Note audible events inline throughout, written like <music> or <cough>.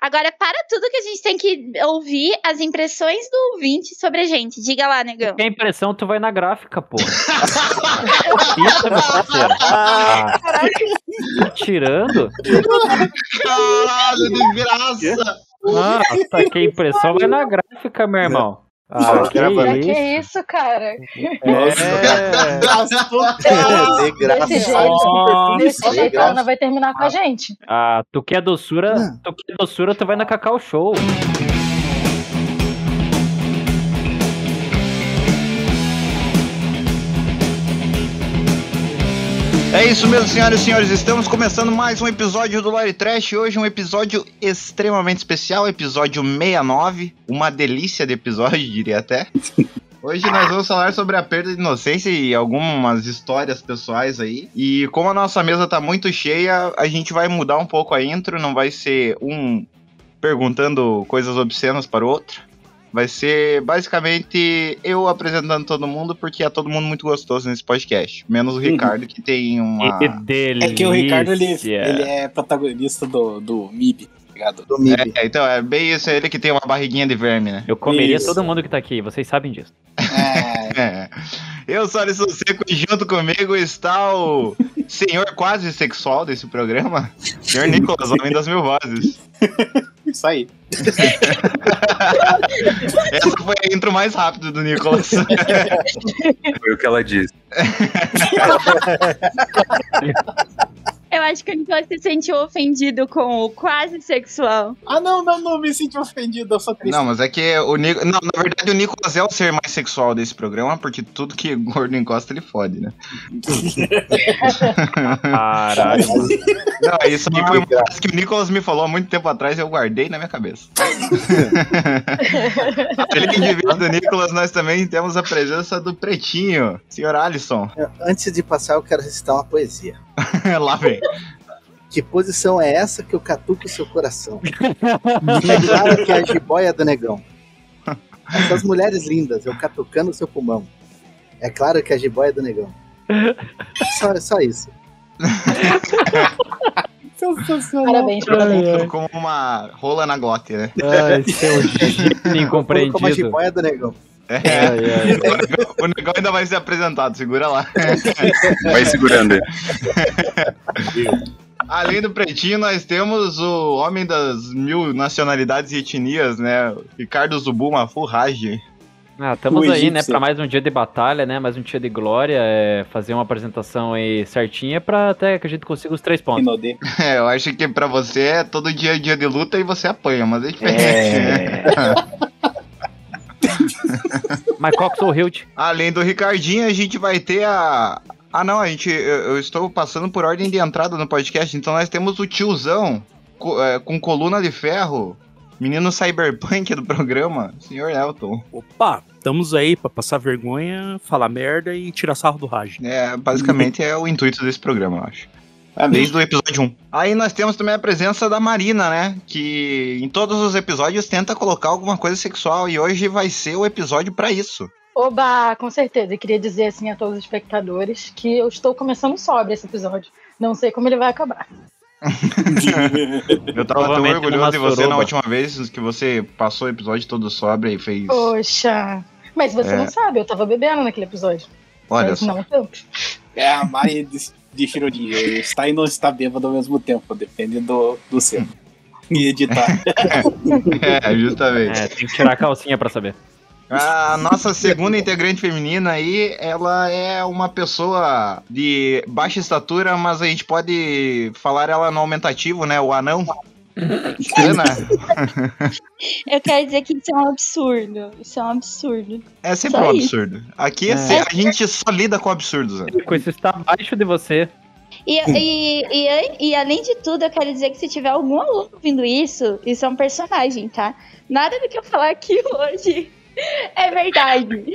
Agora, para tudo que a gente tem que ouvir as impressões do ouvinte sobre a gente. Diga lá, negão. Que impressão, tu vai na gráfica, pô. <laughs> Ah, tá tirando? Caralho, de graça! Tá, que impressão vai na gráfica, meu irmão. Ah, que isso? que isso, cara? É. De graça. Desse jeito, desse de jeito, ela vai terminar com a gente. Ah, tu quer doçura? Tu quer doçura, tu vai na Cacau Show. É isso mesmo, senhoras e senhores. Estamos começando mais um episódio do Lore Trash. Hoje um episódio extremamente especial, episódio 69. Uma delícia de episódio, <laughs> diria até. Hoje nós vamos falar sobre a perda de inocência e algumas histórias pessoais aí. E como a nossa mesa tá muito cheia, a gente vai mudar um pouco a intro. Não vai ser um perguntando coisas obscenas para o outro. Vai ser basicamente eu apresentando todo mundo, porque é todo mundo muito gostoso nesse podcast. Menos o Ricardo, que tem uma. Que delícia. É que o Ricardo, ele, ele é protagonista do, do MIB, tá ligado? Do MIB. É, então, é bem isso, é ele que tem uma barriguinha de verme, né? Eu comeria Isso. todo mundo que tá aqui, vocês sabem disso. É, <laughs> É. Eu sou Alisson Seco e junto comigo está o senhor quase sexual desse programa, senhor Nicolas, homem das mil vozes. <laughs> isso aí. <laughs> Essa foi a intro mais rápida do Nicolas. Foi o que ela disse. <laughs> Eu acho que o Nicolas se sentiu ofendido com o quase sexual. Ah, não, não, não, me senti ofendido, eu sou triste. Não, mas é que o Nicolas. Não, na verdade o Nicolas é o ser mais sexual desse programa, porque tudo que gordo encosta ele fode, né? Caralho. <laughs> Não, isso aí foi uma coisa que o Nicolas me falou há muito tempo atrás e eu guardei na minha cabeça. Além de ver do Nicolas, nós também temos a presença do Pretinho, senhor Alisson. Antes de passar, eu quero recitar uma poesia. <laughs> Lá vem. Que posição é essa que eu catuco o seu coração? É claro que é a jiboia do negão. Essas mulheres lindas, eu catucando o seu pulmão. É claro que é a jiboia do negão. Só, só isso. Parabéns, parabéns. Como uma rola na glote, né? Ai, seu <laughs> gênio Como a incompreendido. jiboia do negão. É. <laughs> O negão- O negão ainda vai ser apresentado, segura lá. <laughs> Vai segurando aí. <laughs> Além do Pretinho, nós temos o homem das mil nacionalidades e etnias, né? Ricardo Zubuma Furrage. Ah, estamos O aí, né, pra mais um dia de batalha, né, mais um dia de glória, é, fazer uma apresentação aí certinha pra até que a gente consiga os três pontos. É, eu acho que pra você é todo dia é dia de luta e você apanha, mas é diferente. É. Mas qual que sou o Hilt? Além do Ricardinho, a gente vai ter a. Ah, não, a gente. Eu, eu estou passando por ordem de entrada no podcast, então nós temos o tiozão co- é, com coluna de ferro, menino cyberpunk do programa, senhor Elton. Opa, estamos aí pra passar vergonha, falar merda e tirar sarro do Raj. É, basicamente é o intuito desse programa, eu acho. Desde o episódio 1. Aí nós temos também a presença da Marina, né? Que em todos os episódios tenta colocar alguma coisa sexual e hoje vai ser o episódio pra isso. Oba, com certeza. Eu queria dizer assim a todos os espectadores que eu estou começando sobre esse episódio. Não sei como ele vai acabar. <laughs> Eu tava tão orgulhoso de você na última vez que você passou o episódio todo sobre e fez. Poxa. Mas você É. não sabe, eu tava bebendo naquele episódio. Olha Mas só. não tanto. É a Mari de, de Shirodinho. Está e não está bêbado ao mesmo tempo, depende do, do seu. E editar. <laughs> É, justamente. É, tem que tirar a calcinha pra saber. A nossa segunda integrante feminina aí, ela é uma pessoa de baixa estatura, mas a gente pode falar ela no aumentativo, né? O anão. <laughs> Eu quero dizer que isso é um absurdo. Isso é um absurdo. é sempre Só um isso. absurdo. Aqui é se- a gente só lida com absurdos. Ana. Com isso está abaixo de você. E, e, e, e além de tudo, eu quero dizer que se tiver algum aluno ouvindo isso, isso é um personagem, tá? Nada do que eu falar aqui <laughs> hoje é verdade. <laughs>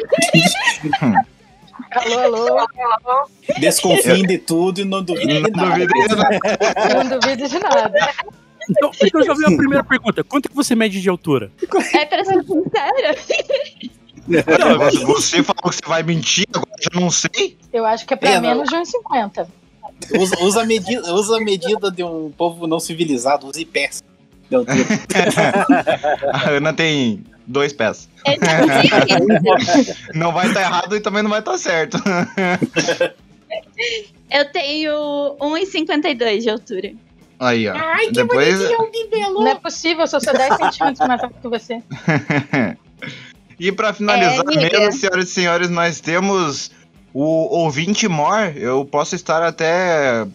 Alô, alô. Desconfiem de tudo e não duvidem de Não nada. não duvido de nada. Então, então já veio a primeira pergunta. Quanto que você mede de altura? É pra ser sincera. Mas Você falou que você vai mentir, agora eu já não sei. Eu acho que é pra É, não. menos de 1,50. Usa, usa, a medida, usa a medida de um povo não civilizado, use pés. de altura. <laughs> A Ana tem dois pés. É. <laughs> Não vai estar errado e também não vai estar certo. Eu tenho 1,52 de altura. Aí, ó. Depois. Não é possível, eu sou só <laughs> 10 centímetros mais alto que você. <laughs> E pra finalizar É, mesmo, senhoras e senhores, nós temos o ouvinte Mor. Eu posso estar até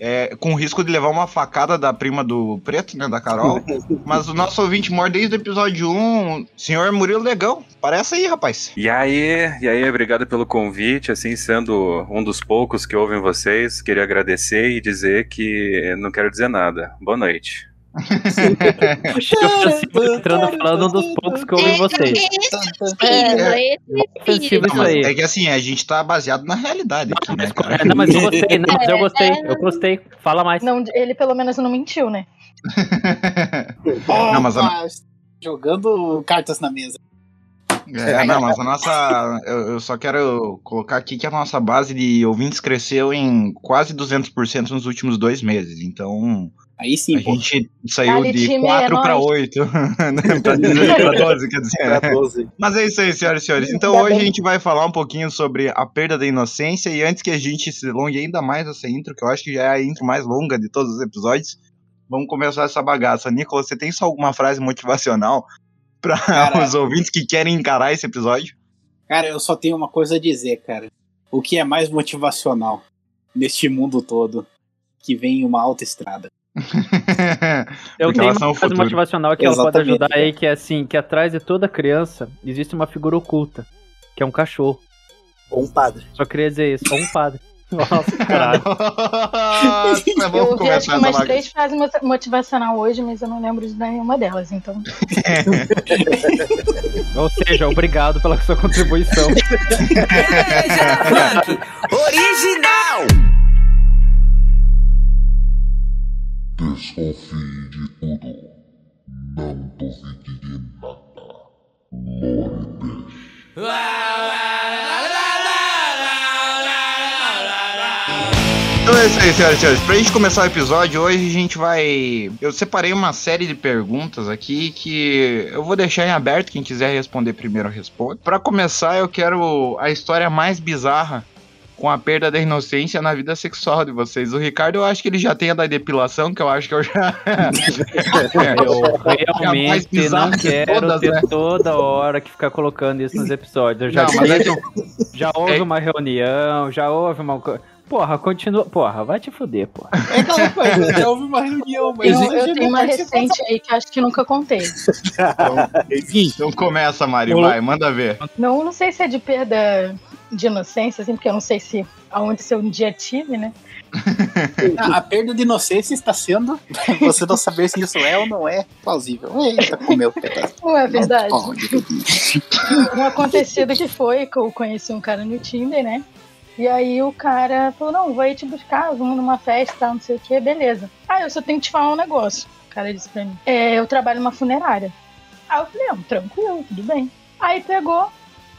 é, com risco de levar uma facada da prima do Preto, né, da Carol. <laughs> Mas o nosso ouvinte Mor, desde o episódio 1, senhor Murilo Legão. Parece aí, rapaz. E aí, e aí, obrigado pelo convite, assim, sendo um dos poucos que ouvem vocês, queria agradecer e dizer que não quero dizer nada. Boa noite. Ofensivo entrando falando um dos poucos que ouvem vocês. Esse espírito, Ofensivo esse isso aí. É que assim, a gente tá baseado na realidade aqui, né, cara? É, não, mas eu gostei, <laughs> não, mas eu gostei, eu gostei. Fala mais. Não, ele pelo menos não mentiu, né? Não, mas a- Jogando cartas na mesa. É, não, mas a nossa. Eu, eu só quero colocar aqui que a nossa base de ouvintes cresceu em quase 200% nos últimos dois meses. Então, Aí sim, a pô. gente saiu de time, 4 é para nóis. 8. pra 18 para 12, quer dizer. Pra 12. Mas é isso aí, senhoras e senhores. Então Ainda hoje a bem. gente vai falar um pouquinho sobre a perda da inocência. E antes que a gente se alongue ainda mais essa intro, que eu acho que já é a intro mais longa de todos os episódios, vamos começar essa bagaça. Nicolas, você tem só alguma frase motivacional <laughs> para os ouvintes que querem encarar esse episódio? Cara, eu só tenho uma coisa a dizer, cara. O que é mais motivacional neste mundo todo? Que vem uma autoestrada. <laughs> Eu Porque tenho uma o frase motivacional que ela pode Exatamente. ajudar aí, que é assim, que atrás de toda criança existe uma figura oculta, que é um cachorro. Ou um padre. Só queria dizer isso, ou um padre. <laughs> Nossa, caralho. Nossa, Eu vamos ouvi acho que umas três frases mot- motivacional hoje, mas eu não lembro de nenhuma delas, então. <laughs> Ou seja, obrigado pela sua contribuição. Original! Desconfie de tudo. Não duvide de nada. Lore. Então é isso aí, senhoras e senhores. Pra gente começar o episódio, hoje a gente vai. Eu separei uma série de perguntas aqui que eu vou deixar em aberto. Quem quiser responder primeiro responde. Pra começar, eu quero a história mais bizarra com a perda da inocência na vida sexual de vocês. O Ricardo, eu acho que ele já tem a da depilação, que eu acho que eu já. <laughs> Eu É mais realmente não quero todas, ter né? toda hora que ficar colocando isso nos episódios. Eu já, Não, mas é que já houve é- uma reunião, já houve uma. Porra, continua. Porra, vai te fuder, porra. É aquela coisa, já houve uma reunião, mas Eu, eu tenho uma recente aí que acho que nunca contei. Então começa, Mari, vai, manda ver. Não, não sei se é de perda de inocência, assim, porque eu não sei se aonde se eu um dia tive, né? <laughs> A perda de inocência está sendo <laughs> você não saber se isso é ou não é plausível. Eita, comeu o pedaço. Não é verdade. Um acontecido que foi que eu conheci um cara no Tinder, né? E aí o cara falou, não, vou aí te buscar, vamos numa festa, não sei o que, beleza. Ah, eu só tenho que te falar um negócio. O cara disse pra mim. É, eu trabalho numa funerária. Aí eu falei, não, tranquilo, tudo bem. Aí pegou.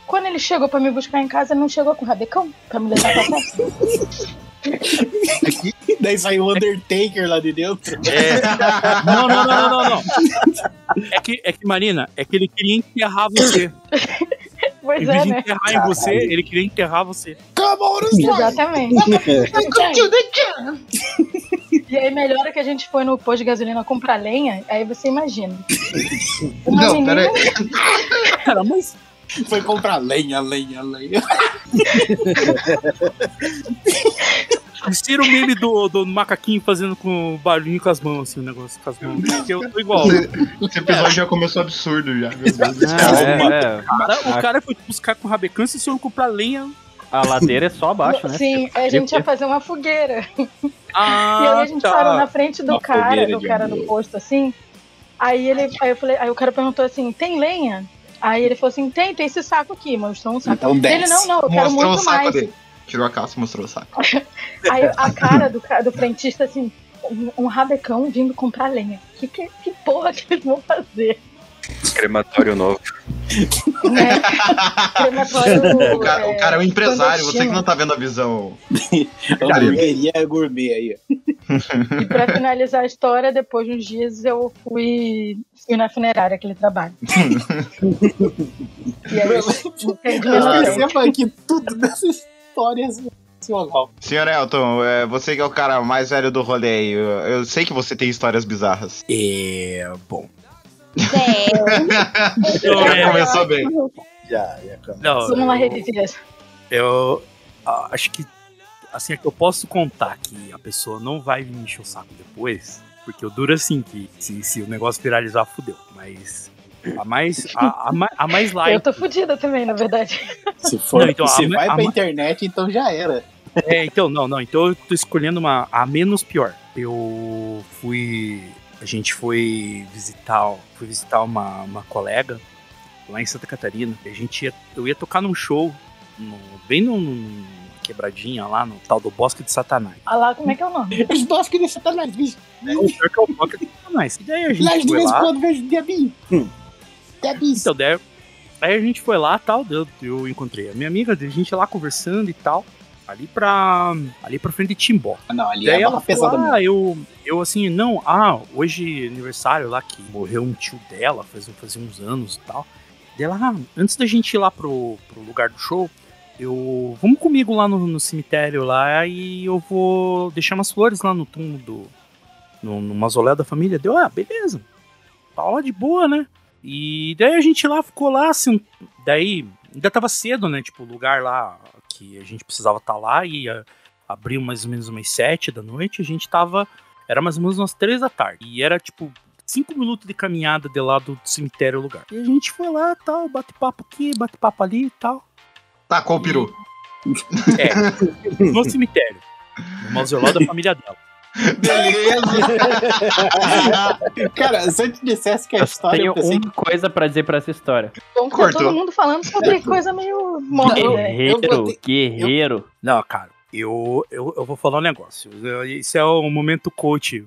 Quando ele chegou pra me buscar em casa, ele não chegou com o rabecão pra me levar pra festa. <laughs> Daí saiu o Undertaker lá de dentro. Não, <laughs> não, não, não, não, não. É que, é que, Marina, é que ele queria enterrar você. Pois Em vez é, de né? enterrar em você, ele queria enterrar você. Exatamente. E aí melhora que a gente foi no posto de gasolina comprar lenha, aí você imagina. Uma Não, menina, peraí. Cara, mas Foi comprar lenha, lenha, lenha. Ser o meme do, do macaquinho fazendo com barulhinho com as mãos, assim, o negócio com as mãos. Porque eu tô igual. Esse episódio já começou absurdo já, meu Deus do céu. Não, é, é. O cara- foi buscar com rabecância e se eu comprar lenha. A ladeira é só abaixo, né? Sim, a gente ia fazer uma fogueira. Ah, e aí a gente tá. parou na frente do Uma cara, do cara amor. do posto, assim. Aí ele, aí eu falei, aí o cara perguntou assim, tem lenha? Aí ele falou assim, tem, tem esse saco aqui, mostrou um saco. Então desce. ele, não, não, eu quero Mostrou o muito saco mais. dele. Tirou a calça e mostrou o saco. <laughs> Aí a cara do, do frentista, assim, um, um rabecão vindo comprar lenha. Que, que, que porra que eles vão fazer? Crematório novo. Crematório, <laughs> O cara, o cara é um empresário, você que não tá vendo a visão. <laughs> Hamburgueria gourmet aí. ó. E pra finalizar a história, depois de uns dias eu fui, fui na funerária que ele trabalha. <laughs> e aí, Eu percebo que tudo dessa história é sensacional. Senhor Elton, é, você que é o cara mais velho do rolê eu sei que você tem histórias bizarras. É. Bom. Já começou bem. Já, já começa. Não, Vamos lá eu- reviver. Eu acho que assim é que eu posso contar que a pessoa não vai me encher o saco depois, porque eu duro assim que se, se o negócio viralizar, fudeu. Mas a mais a, a, ma- a mais light. Eu tô fodida também, na verdade. Se for, Não, então, se a- vai a- pra internet, então já era. É, então, não, não. Então eu tô escolhendo uma a menos pior. Eu fui. A gente foi visitar, fui visitar uma, uma colega lá em Santa Catarina. A gente ia, eu ia tocar num show, no- bem no- quebradinha lá, no tal do Bosque de Satanás. Olha lá como é que é o nome. <laughs> Os bosques de Satanás, bicho. É, o pior que é o Bosque de Satanás. E daí a Lá gente de foi vez em lá. quando vejo diabinho. Diabinho. Então, daí, aí a gente foi lá tal, eu, eu encontrei a minha amiga, a gente lá conversando e tal. Ali pra. Ali pra frente de Timbó. Ah, Não, ali Daí é ela pesada falou, ah, eu, eu assim, não, ah, hoje é aniversário lá que morreu um tio dela, faz, faz uns anos e tal. Daí ela, ah, antes da gente ir lá pro, pro lugar do show, eu. Vamos comigo lá no, no cemitério lá e eu vou deixar umas flores lá no túmulo do. No, no mausoléu da família. Deu, ah, beleza. Tá lá de boa, né? E daí a gente lá ficou lá, assim. Daí ainda tava cedo, né? Tipo, o lugar lá que a gente precisava estar lá e ah, abriu mais ou menos umas sete da noite. A gente tava. Era mais ou menos umas três da tarde. E era tipo. Cinco minutos de caminhada de lá do cemitério o lugar. E a gente foi lá, tal, bate papo aqui, bate papo ali e tal. Tacou o peru. É, no cemitério. No mausoléu da <laughs> família dela. <laughs> Cara, se eu te dissesse que a Eu história tenho eu pensei uma coisa pra dizer pra essa história. Então, tá todo mundo falando sobre coisa meio morta, eu- né? eu Guerreiro, ter- guerreiro. Não, cara, eu, eu, eu vou falar um negócio. Isso é o momento coach.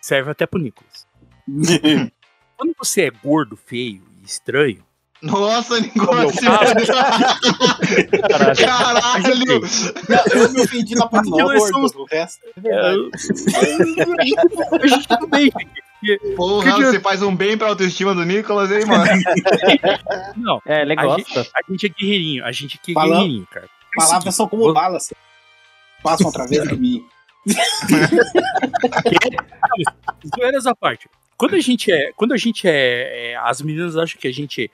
Serve até pro Nicolas. <laughs> Quando você é gordo, feio e estranho, Nossa, negócio. <laughs> Caralho. Caralho. Eu me ofendi na parte do gordo, resto é é, verdade. a gente tudo bem. porque- Porra, Que que- você faz um bem pra autoestima do Nicolas, hein, mano? <laughs> Não, É, ele a gente, gosta. a gente é guerreirinho, a gente é Fala- guerreirinho, cara. Palavras são como balas. Passam através de mim. <laughs> Zoeiras à parte. Quando a gente é. Quando a gente é, é, As meninas acham que a gente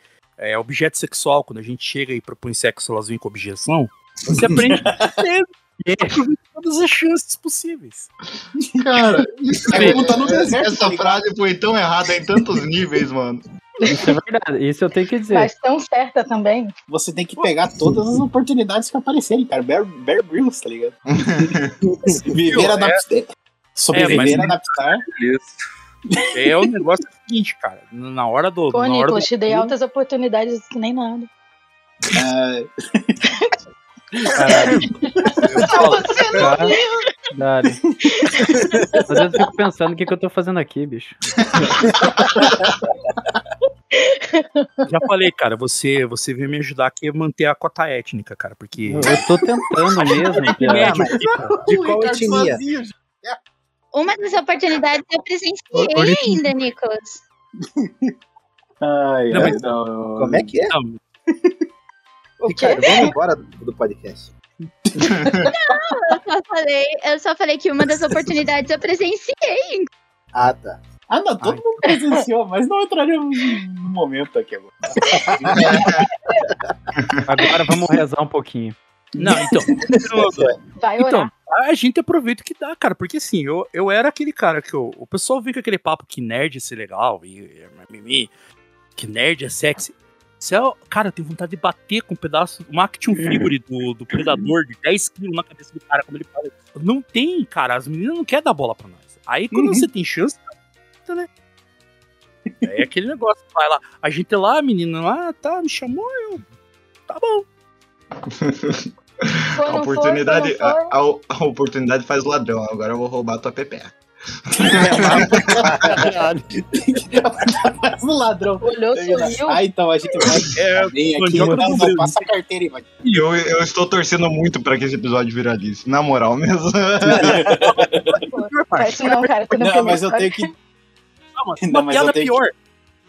é objeto sexual, quando a gente chega e propõe sexo, elas vêm com objeção. Você aprende cedo. <laughs> E aproveita todas as chances possíveis. Cara, É como tá no deserto. essa frase foi tão errada em tantos níveis, mano. Isso é verdade. Isso eu tenho que dizer. Mas tão certa também. Você tem que pegar todas as oportunidades que aparecerem, cara. Bear, Bear Grylls, tá ligado? <laughs> Viver a Napster. Sobreviver É, mas- a Napstar. É o negócio seguinte, cara. Na hora do. Pô, na hora Nicolas, do te dei altas oportunidades que nem nada. ah, Caralho. Caralho. Às vezes eu fico pensando o que, que eu tô fazendo aqui, bicho. Já falei, cara, você, você veio me ajudar aqui a manter a cota étnica, cara, porque. Eu, eu tô tentando mesmo. <laughs> É, cara. mas- De qual etnia? Uma das oportunidades eu presenciei ainda, Nicolas. <laughs> ai, Não, ai, mas- não. Como é que é? Não, O quê? Ricardo, vamos embora do, podcast. Eu só falei, eu só falei que uma das oportunidades eu presenciei. Ah, tá. Ah, não, todo mundo presenciou, mas não entraremos no momento aqui agora. <laughs> Agora vamos rezar um pouquinho. Não então. Vai Então, orar. a gente aproveita o que dá, cara, porque assim, eu, eu era aquele cara que eu, o pessoal vem com aquele papo que nerd é ser legal, e, e mimimi, que nerd é sexy. É, cara, eu tenho vontade de bater com um pedaço, um action figure do, do predador de 10 quilos na cabeça do cara, como ele fala. Não tem, cara, as meninas não querem dar bola pra nós. Aí quando Uhum. você tem chance, tá, né? É aquele negócio, vai lá, a gente lá, a menina lá, tá, me chamou, eu. Tá bom. <laughs> A não oportunidade, não foi. a, a- a oportunidade faz ladrão. Agora eu vou roubar tua PPA. Mas o ladrão. Olhou, sorriu. Ah, então a gente vai. <laughs> É, Vem aqui, não, não, passa a carteira aí, vai. E eu, eu estou torcendo muito pra que esse episódio viralize. Na moral mesmo. Isso não, cara. Não, primeira mas eu tenho que. Não, mas Não, uma mas eu piada tenho pior.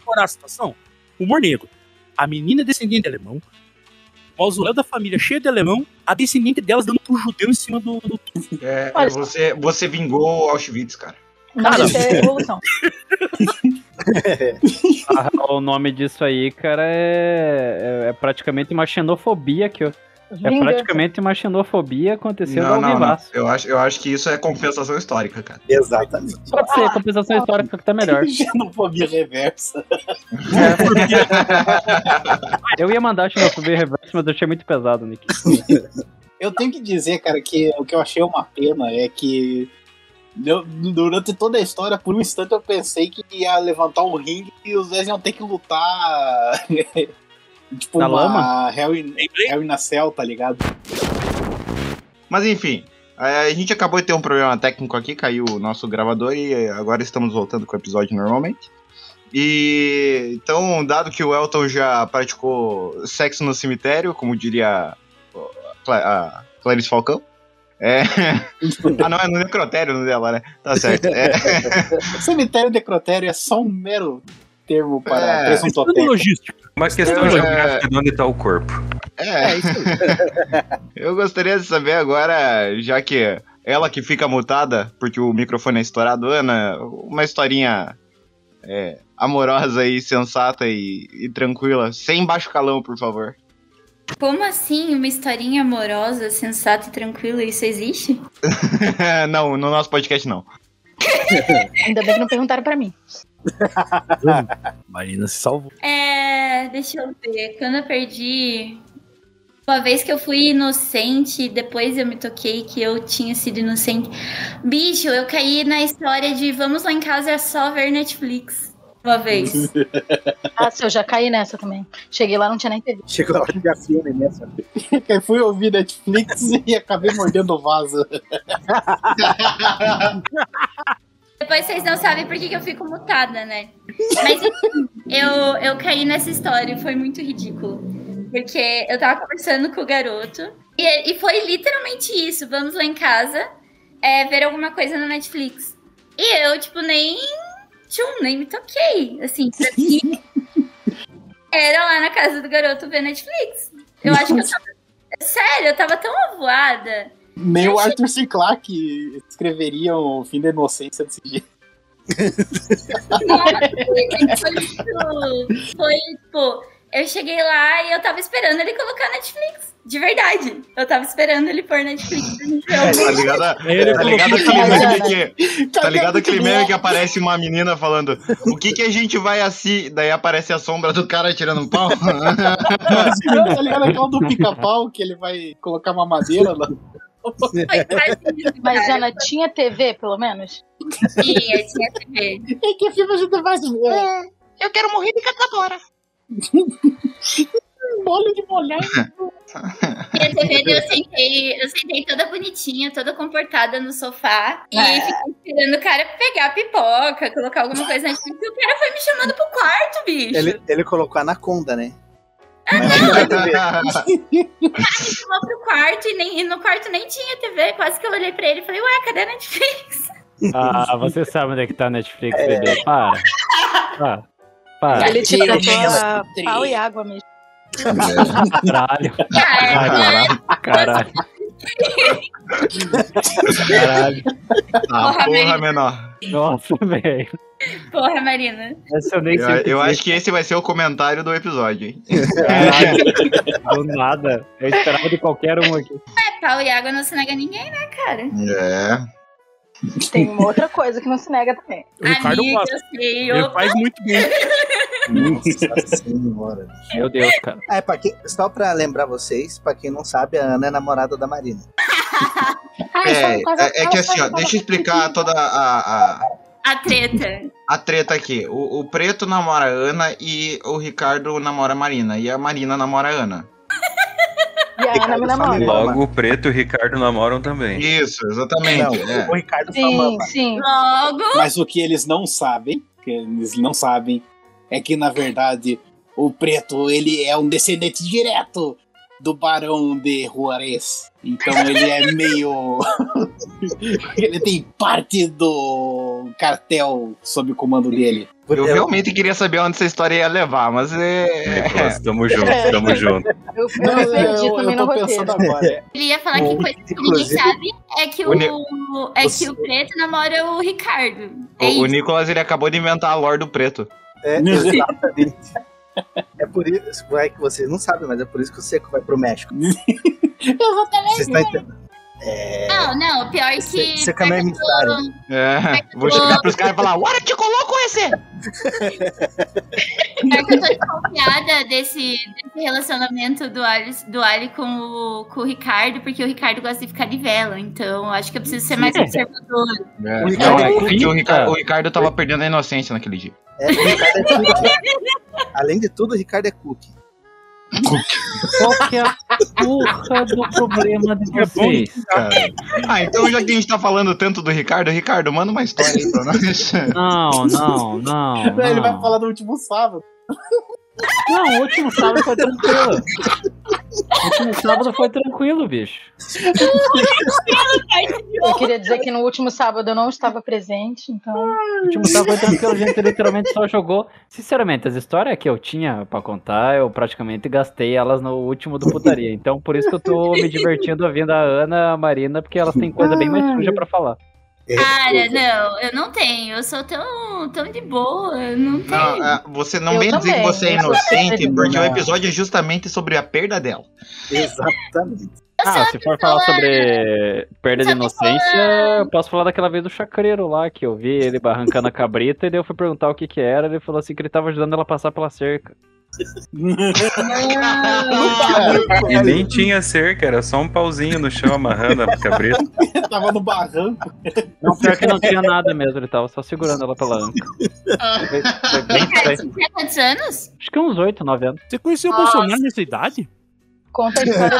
Piorar a situação. Humor negro. A menina é descendente de alemão. O mausoléu da família cheio de alemão. A descendente delas dando pro judeu em cima do. do... É, Olha- você, você vingou Auschwitz, cara. Cara, isso é <laughs> evolução. Ah, o nome disso aí, cara, é, é, é praticamente uma xenofobia que eu, é praticamente uma xenofobia acontecendo Não, ao não, não. Eu acho, eu acho que isso é compensação histórica, cara. Exatamente. Pode ser, compensação histórica que tá melhor. <laughs> Xenofobia reversa. Eu ia mandar xenofobia reverso, mas eu achei muito pesado, Nick. Eu tenho que dizer, cara, que o que eu achei uma pena é que eu- durante toda a história, por um instante eu pensei que ia levantar um ringue e os dois iam ter que lutar. <laughs> tipo, Na uma lama? Hell in, Hell in a Cell, tá ligado? Mas enfim, a gente acabou de ter um problema técnico aqui, caiu o nosso gravador e agora estamos voltando com o episódio normalmente. E então, dado que o Elton já praticou sexo no cemitério, como diria a Cla- a Clarice Falcão. É... <laughs> ah, não, é no necrotério no dela, né? Tá certo. É... <laughs> Cemitério necrotério é só um mero termo para É. presuntotério. logística. Uma questão É. geográfica de onde tá o corpo. É, <laughs> eu gostaria de saber agora, já que ela que fica mutada, porque o microfone é estourado, Ana, uma historinha é, amorosa e sensata e, e tranquila, sem baixo calão, por favor. Como assim? Uma historinha amorosa, sensata e tranquila? Isso existe? <laughs> não, no nosso podcast não. <laughs> Ainda bem que não perguntaram pra mim. <laughs> Marina se salvou. É. Deixa eu ver. Quando eu perdi. Uma vez que eu fui inocente, depois eu me toquei que eu tinha sido inocente. Bicho, eu caí na história de vamos lá em casa é só ver Netflix. Uma vez. <laughs> Ah, se eu já caí nessa também. Cheguei lá, não tinha nem TV. Chegou lá de filme nessa. <laughs> Eu fui ouvir Netflix e acabei mordendo o vaso. Depois vocês não sabem por que, que eu fico mutada, né? Mas enfim, eu, eu caí nessa história foi muito ridículo. Porque eu tava conversando com o garoto e, e foi literalmente isso. Vamos lá em casa é, ver alguma coisa na Netflix. E eu, tipo, nem. Tchum, nem me toquei. Assim, pra mim. <laughs> Era lá na casa do garoto ver Netflix. Eu acho que eu tava. Sério, eu tava tão avoada. Nem o Arthur C. Clarke escreveria o fim da inocência desse jeito. Nossa, foi, muito- foi, tipo, eu cheguei lá e eu tava esperando ele colocar Netflix. De verdade. Eu tava esperando ele pôr Netflix ver Tá alguma ligado, tá ligado aquele Mas, meme que. Tá ligado aquele meme que aparece uma menina falando o que que a gente vai assim, daí aparece a sombra do cara tirando um pau? <laughs> tá ligado aquela do pica-pau que ele vai colocar uma madeira lá? <laughs> Mas. Ana, tinha TV, pelo menos? Tinha, tinha TV. E que filme a gente vai ver? Eu quero morrer de agora. Molho <laughs> de molhar. Tinha TV, daí eu sentei, eu sentei toda bonitinha, toda comportada no sofá. E É. fiquei esperando o cara pegar a pipoca, colocar alguma coisa na Netflix. E o cara foi me chamando pro quarto, bicho. Ele, ele colocou Anaconda, né? Me chamou pro quarto e, nem, e no quarto nem tinha TV. Quase que eu olhei pra ele e falei, ué, cadê a Netflix? Ah, você sabe onde é que tá a Netflix, bebê. Para. Para. Para. Ele te tratou pau e água mesmo. Caralho. Cara, Caralho. Caralho. Ah, Porra, porra menor. Nossa, velho. porra, Marina. Essa eu nem Eu, sei. eu acho que esse vai ser o comentário do episódio, hein? Caralho. Do nada. Eu esperava de qualquer um aqui. É, pau e água não se nega a ninguém, né, cara? É. Tem uma outra coisa que não se nega também. O Ricardo Amiga, gosta. sei. Ele Opa, faz muito bem. Nossa senhora. Meu Deus, cara. É, pra quem, só pra lembrar vocês, pra quem não sabe, a Ana é namorada da Marina. <laughs> É, é, é que assim, ó, deixa eu explicar toda a, a, a treta. a treta aqui. O, o Preto namora a Ana e o Ricardo namora a Marina. E a Marina namora a Ana. E a Ana me namora. Logo, o Preto e o Ricardo namoram também. Isso, exatamente. Não, é. o Ricardo só Sim, mama. sim. Logo, Mas o que eles não sabem, que eles não sabem, é que na verdade o preto ele é um descendente direto do Barão de Juarez. Então ele é meio. <laughs> ele tem parte do cartel sob o comando dele. Eu realmente queria saber onde essa história ia levar, mas é. Tamo <laughs> junto, tamo junto. Eu, eu Não, perdi eu, também eu no tô roteiro. pensando agora. é. Ele ia falar que coisa que ninguém sabe é que o, o é que o preto namora o Ricardo. É O, o. Nicolas ele acabou de inventar a lore do preto. É, <laughs> exatamente. É por isso, vai que vocês não sabem, mas é por isso que o Seco vai pro México. <laughs> Vocês estão entendendo? É, Não, não, pior que. Você- também é mistério. É. Vou chegar pros caras e falar, What te coloco <laughs> Pior que eu tô desconfiada desse, desse relacionamento do Ali, do Ali com, o, com o Ricardo, porque o Ricardo gosta de ficar de vela. Então, acho que eu preciso ser mais observador. É. O Ricardo Não, é é o, Ricardo, o Ricardo tava perdendo a inocência naquele dia. é, o Ricardo é cookie. Além de tudo, o Ricardo é cookie. Qual que é a porra do problema de vocês, cara? Ah, então já que a gente tá falando tanto do Ricardo, Ricardo, manda uma história aí pra nós. Não, não, não. Não, <laughs> Ele vai falar do último sábado. Não, o último sábado foi tranquilo. O último sábado foi tranquilo, bicho. Eu queria dizer que no último sábado eu não estava presente, então. O último sábado foi tranquilo, a gente literalmente só jogou. Sinceramente, as histórias que eu tinha pra contar, eu praticamente gastei elas no último do putaria. Então, por isso que eu tô me divertindo ouvindo a Ana, a Marina, porque elas têm coisa bem mais suja pra falar. É, Cara, não, eu não tenho. Eu sou tão, tão de boa. Eu não tenho. Não, ah, você não Eu vem dizer que você é eu inocente, porque o Não. episódio é justamente sobre a perda dela. Exatamente. Ah, se for falar sobre perda de inocência, eu posso falar daquela vez do chacreiro lá, que eu vi ele arrancando a cabrita, e daí eu fui perguntar o que que era, ele falou assim que ele tava ajudando ela a passar pela cerca. E nem tinha cerca, era só um pauzinho no chão amarrando a cabrita. <laughs> Tava no barranco. Não, pior que não tinha nada mesmo, ele tava só segurando ela pela anca. Foi, foi bem Cara, estranho. você tinha quantos anos? Acho que uns 8, 9 anos. Você conheceu o. Bolsonaro nessa idade? Conta a história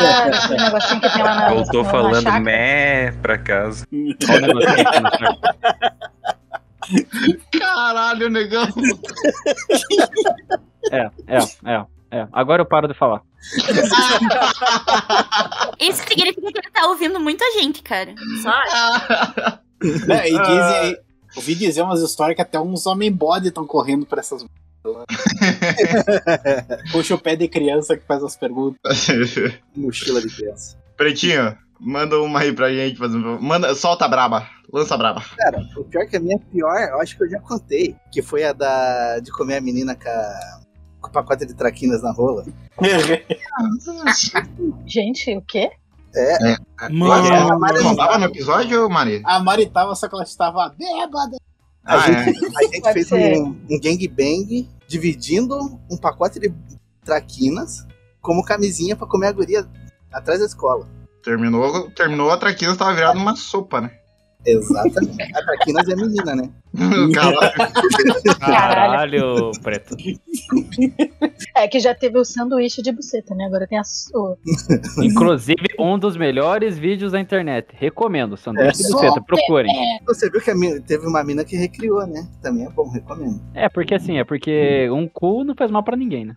do negocinho que tem lá na. Voltou na falando mé pra casa. Olha o negócio que chão. Caralho, negão. <laughs> É, é, é, é. Agora eu paro de falar. <laughs> Isso significa que ele tá ouvindo muita gente, cara. Só Né, e dizem, ouvi dizer umas histórias que até uns homem bode estão correndo pra essas. <laughs> Puxa o pé de criança que faz as perguntas. <laughs> Mochila de criança. Pretinho, manda uma aí pra gente. fazer um- Manda, solta a braba. Lança a braba. Cara, o pior que a minha pior, eu acho que eu já contei, que foi a da de comer a menina com, a- pacote de traquinas na rola. <laughs> Gente, o quê? É, Mano, Mas, a Mari não tava no episódio, Mari? A Mari tava, só que ela estava bêbada. a, Ah, gente, a gente fez ser. um, um gangbang dividindo um pacote de traquinas como camisinha pra comer a guria atrás da escola. Terminou, terminou a traquina, tava virado uma sopa, né? Exatamente. A traquinas é menina, né? <laughs> Caralho. Caralho, preto. É que já teve o sanduíche de buceta, né? Agora tem a. o- Inclusive, um dos melhores vídeos da internet. Recomendo, Sanduíche de Buceta, procurem. Você viu que mina- teve uma mina que recriou, né? Também é bom, recomendo. É, porque assim, é porque um cu não faz mal pra ninguém, né?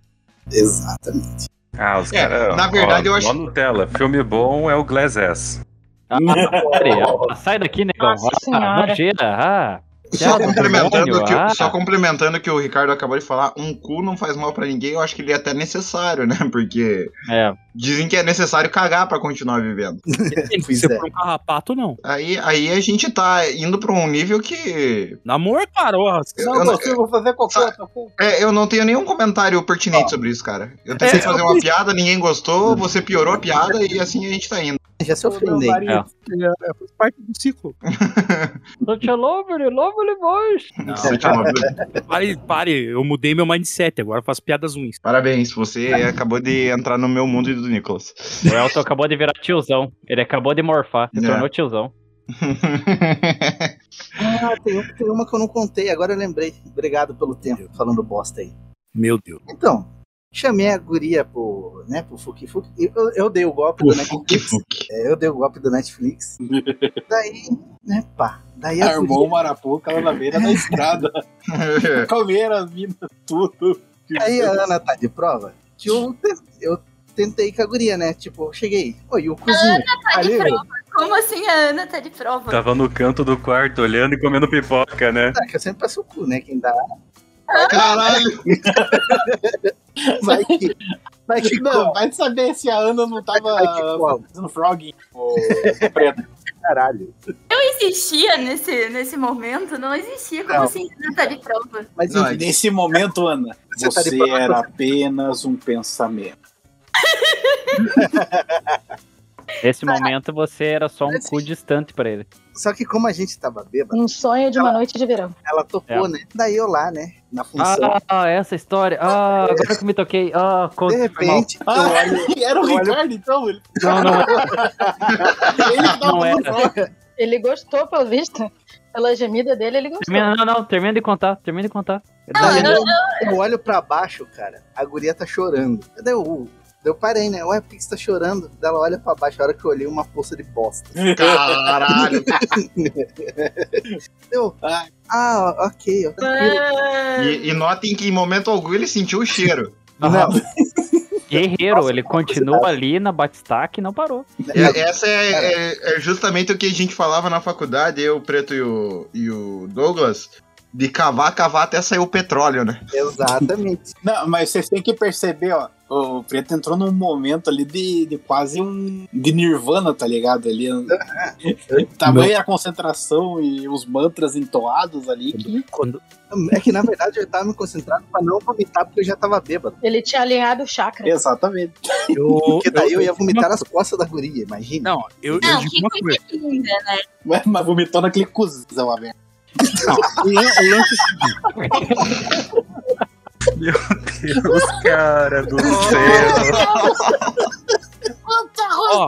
Exatamente. Ah, os É, caras. na verdade, ó, eu acho- ó Nutella, filme bom é o Glass S. Ah, ah, sai daqui, negão. Nossa Ah. Ah, Só complementando, que, ah. só complementando que o Ricardo acabou de falar, um cu não faz mal pra ninguém, eu acho que ele é até necessário, né? <laughs> Porque É, dizem que é necessário cagar pra continuar vivendo. <laughs> Se é. for um carrapato, não. Aí, aí a gente tá indo pra um nível que. Namor, cara, ó, Eu, Não, eu não- você vou fazer cocô. Sa- tá bom. é, eu não tenho nenhum comentário pertinente sobre isso, cara. Eu tentei É, fazer eu uma piada, ninguém gostou, você piorou a piada e assim a gente tá indo. Já se ofendei. Maria, é, faz parte do ciclo. Don't you love it? Love it, boys. Você te amou, viu? Pare, pare, eu mudei meu mindset, agora eu faço piadas ruins. Parabéns, você acabou de entrar no meu mundo e do Nicolas. O Elton acabou de virar tiozão. Ele acabou de morfar. Se É. tornou tiozão. <laughs> Ah, tem, tem uma que eu não contei, agora eu lembrei. Obrigado pelo tempo, falando bosta aí. Meu Deus. Então, chamei a guria pro, né, pro Fuki Fuki. Eu, eu dei o golpe do Netflix. É, eu dei o golpe do Netflix. <laughs> Daí, né, pá. Daí a Armou guria, o Marapuca lá na beira da estrada. <laughs> Comeram as minas tudo. aí a Ana tá de prova que eu, eu tentei com a guria, né? Tipo, cheguei. Oi, e o cozinho? Tá de prova. Como assim a Ana tá de prova? Tava no canto do quarto olhando e comendo pipoca, né? Ah, que eu sempre passo o cu, né? Quem dá. Caralho! <laughs> Vai que. Vai que Não, vai saber se a Ana não tava fazendo frog o o preto. Caralho. Eu existia nesse, nesse momento? Não existia. Como Não. assim Ana tá de prova? Mas Não, enfim, Nesse momento, Ana, Você tá você prova. era apenas um pensamento. Nesse momento você era só um cu distante pra ele. Só que como a gente tava bêbado, Um sonho de uma noite de verão. ela tocou, É. né? Daí eu lá, né? Na função. Ah, essa história. Ah, agora que me toquei. Ah, de conta. mal. repente, eu olho. <laughs> era o Ricardo, então? Ele, Não, não, <laughs> ele que não era. Ele gostou, pelo visto. Pela gemida dele, ele gostou. Termina, não, não, termina de contar, termina de contar. daí eu, eu olho pra baixo, cara. A guria tá chorando. Daí eu, uh, daí eu parei, né? Ué, por que você tá chorando? Daí ela olha pra baixo. A hora que eu olhei, uma poça de bosta. Caralho! <laughs> Eu, ah, ok. Ah, E, e notem que em momento algum ele sentiu o cheiro. Não, <laughs> Guerreiro, Nossa, ele continua ali na Batistac e não parou. É- essa é, é- é justamente o que a gente falava na faculdade, eu, o Preto e o, e o Douglas, de cavar, cavar até sair o petróleo, né? Exatamente. <laughs> Não, mas vocês têm que perceber, ó. O Preto entrou num momento ali de, de quase um. de nirvana, tá ligado? Ali. <laughs> Tamanha a concentração e os mantras entoados ali que. Quando, É que na verdade eu tava me concentrado pra não vomitar porque eu já tava bêbado. Ele tinha alinhado o chakra. Exatamente. eu, <laughs> Porque daí eu ia vomitar nas costas da guria, imagina. Não, eu, eu Não, digo que uma coisa coisa. linda, né? Mas, mas vomitou naquele cuzão, a merda. O lan- o lance é <laughs> Meu Deus, cara do céu. ó,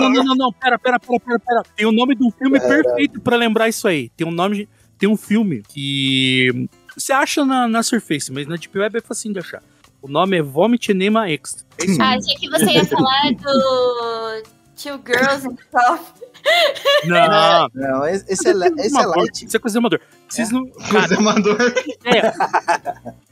Não, não, não, não, pera, pera, pera, pera, pera. Tem o nome de um filme perfeito pra lembrar isso aí. Tem um nome, tem um filme que você acha na, na Surface, mas na Deep Web é facinho de achar. O nome é Vomit Enema Extra. É isso Ah, achei que você ia falar do Two Girls in Coffee. <laughs> Não, Não, esse é, esse é amador. light. Isso é coisa amador. Vocês não. <laughs> Mandou. é.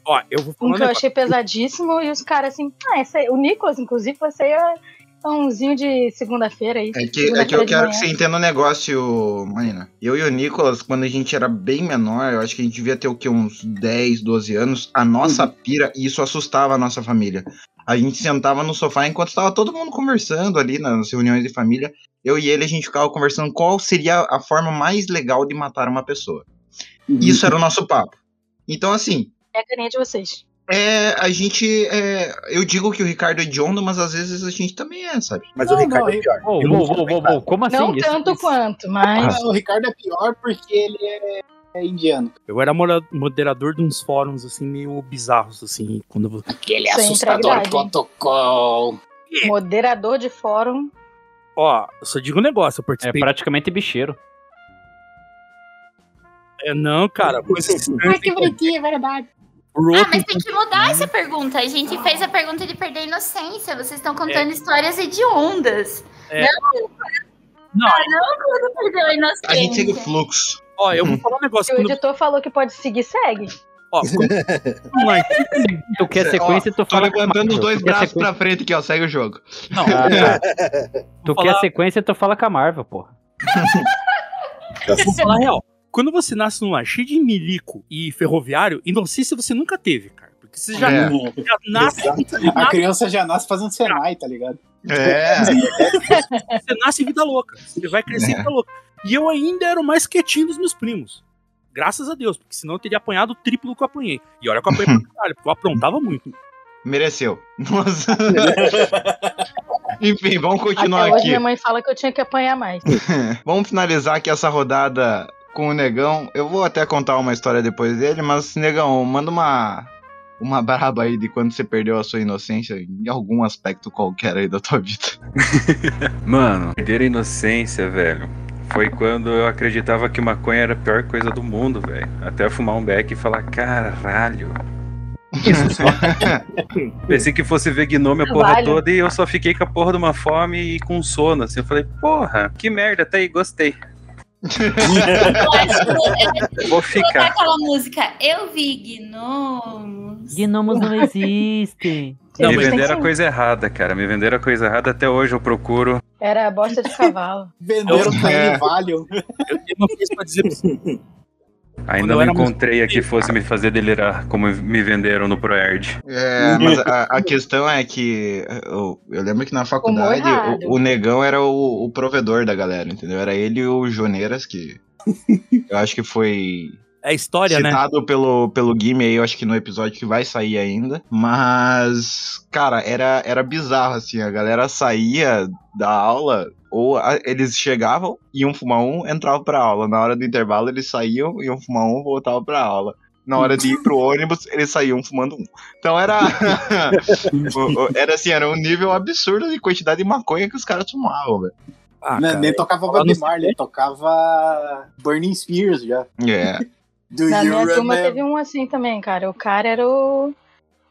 Ó, eu vou falar Um que eu achei pesadíssimo e os caras assim, ah, esse aí, o Nicolas, inclusive, você é pãozinho de segunda-feira aí. É que, é que eu quero manhã. que você entenda um negócio, Marina. Eu e o Nicolas, quando a gente era bem menor, eu acho que a gente devia ter o quê? Uns 10, 12 anos. A nossa pira, e isso assustava a nossa família. A gente sentava no sofá enquanto estava todo mundo conversando ali nas reuniões de família. Eu e ele, a gente ficava conversando qual seria a forma mais legal de matar uma pessoa. Isso era o nosso papo. Então, assim, É a carinha de vocês. É, a gente. é, eu digo que o Ricardo é hediondo, mas às vezes a gente também é, sabe? Mas Não, o Ricardo não, é pior. Não ô, ô, ô, como assim? Não Isso- tanto isso- quanto, mas. Ah, o Ricardo é pior porque ele é, é indiano. Eu era moderador de uns fóruns, assim, meio bizarros, assim, quando. Aquele Sem assustador integridade. protocolo. Moderador de fórum. Ó, eu só digo um negócio, eu É participei... praticamente bicheiro. É, não, cara, Ai, que bonitinho, é verdade. Ah, mas tem que mudar essa pergunta. A gente fez a pergunta de perder a inocência. Vocês estão contando histórias hediondas. É. Não, Não, ah, não quando perdeu a inocência. A gente segue o fluxo. ó, eu vou falar um negócio. Se o Quando, editor falou que pode seguir, segue. ó, lá, <laughs> então. Tu quer sequência, tu Tô fala levantando os dois braços pra frente aqui, ó. Segue o jogo. não, Tu Vou quer falar- sequência, tu fala com a Marvel, porra. vou falar real. Quando você nasce num lar cheio de milico e ferroviário, inocência você nunca teve, cara. Porque você já, É. já nasce, A criança já nasce fazendo Senai, tá ligado? É. você nasce vida louca. Você vai crescer É. vida louca. E eu ainda era o mais quietinho dos meus primos. Graças a Deus, porque senão eu teria apanhado o triplo que eu apanhei. E olha que eu apanhei pra caralho, porque eu aprontava muito. Mereceu. Nossa. <laughs> Enfim, vamos continuar Até hoje aqui. minha mãe fala que eu tinha que apanhar mais. <laughs> Vamos finalizar aqui essa rodada com o Negão. Eu vou até contar uma história depois dele, mas, Negão, manda uma. Uma <laughs> braba aí de quando você perdeu a sua inocência em algum aspecto qualquer aí da tua vida. <laughs> Mano, perder a inocência, velho. Foi quando eu acreditava que maconha era a pior coisa do mundo, velho. Até fumar um beck e falar, caralho. Isso só. <laughs> Pensei que fosse ver gnome a porra Vale. toda e eu só fiquei com a porra de uma fome e com sono. Assim, eu falei, porra, que merda, tá aí, gostei. <laughs> Vou ficar. aquela música Eu vi gnomos. Gnomos não <laughs> existem. Não, me venderam a coisa errada, cara. Me venderam a coisa errada. Até hoje eu procuro. Era a bosta de cavalo. Venderam pra É. ele Valium. Eu tenho uma coisa pra dizer pra você. Ainda não encontrei a que fosse me fazer delirar como me venderam no ProErd. É, mas a, a questão é que eu, eu lembro que na faculdade o, o negão era o, o provedor da galera, entendeu? Era ele e o Joneiras que eu acho que foi <laughs> É história, né? citado pelo, pelo Gimme aí, eu acho que no episódio que vai sair ainda. Mas, cara, era, era bizarro, assim, a galera saía da aula, ou a- eles chegavam, iam fumar um, entravam pra aula. Na hora do intervalo, eles saíam, iam fumar um, voltavam pra aula. Na hora de ir pro ônibus, eles saíam fumando um. Então era. <laughs> <laughs> era assim, era um nível absurdo de quantidade de maconha que os caras fumavam, velho. Ah, cara, nem tocava Bob Marley, tocava Burning Spears já. É. <laughs> Do Na minha turma teve um assim também, cara. O cara era o.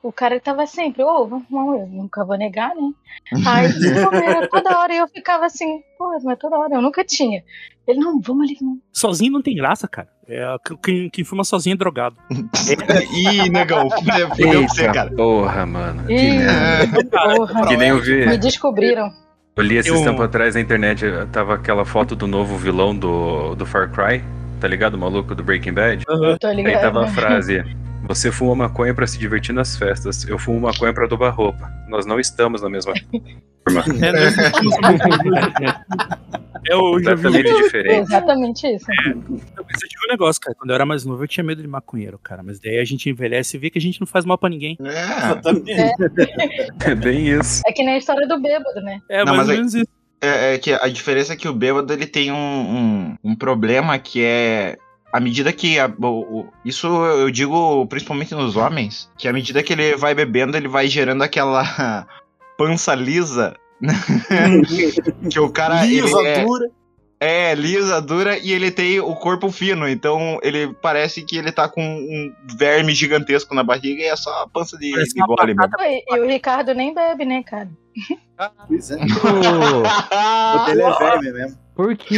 O cara tava sempre, ô, vamos um, eu nunca vou negar, né? <laughs> Aí era toda hora e eu ficava assim, pô, mas toda hora, eu nunca tinha. Ele, não, vamos ali, vamos. Sozinho não tem graça, cara. É, quem, quem fuma sozinho é drogado. <laughs> Ih, negão, fudeu você, cara. porra, mano. Que, Ih, É. porra, que nem eu vi. me descobriram. Eu li esses Eu- tempos atrás na internet, tava aquela foto do novo vilão do, do Far Cry, tá ligado? O maluco do Breaking Bad. Tô Aí tava a frase: <laughs> Você fuma maconha pra se divertir nas festas, eu fumo maconha pra dobar roupa. Nós não estamos na mesma turma. <laughs> É, vi. Completamente diferente. Exatamente isso. Mas eu digo um negócio, cara. Quando eu era mais novo, eu tinha medo de maconheiro, cara. Mas daí a gente envelhece e vê que a gente não faz mal pra ninguém. É. É bem isso. É que nem a história do bêbado, né? É, Não, mais mas ou é- menos isso. É, é que a diferença é que o bêbado ele tem um, um, um problema que é. À medida que. a- o- o- isso eu digo principalmente nos homens, que à medida que ele vai bebendo, ele vai gerando aquela <laughs> pança lisa. <laughs> que o cara. Lisa, é, dura. é, lisa, dura e ele tem o corpo fino. Então ele parece que ele tá com um verme gigantesco na barriga e é só a pança de, Parece de gole E, e o Ricardo nem bebe, né, cara? Pois é. <laughs> O dele é verme mesmo. Por quê?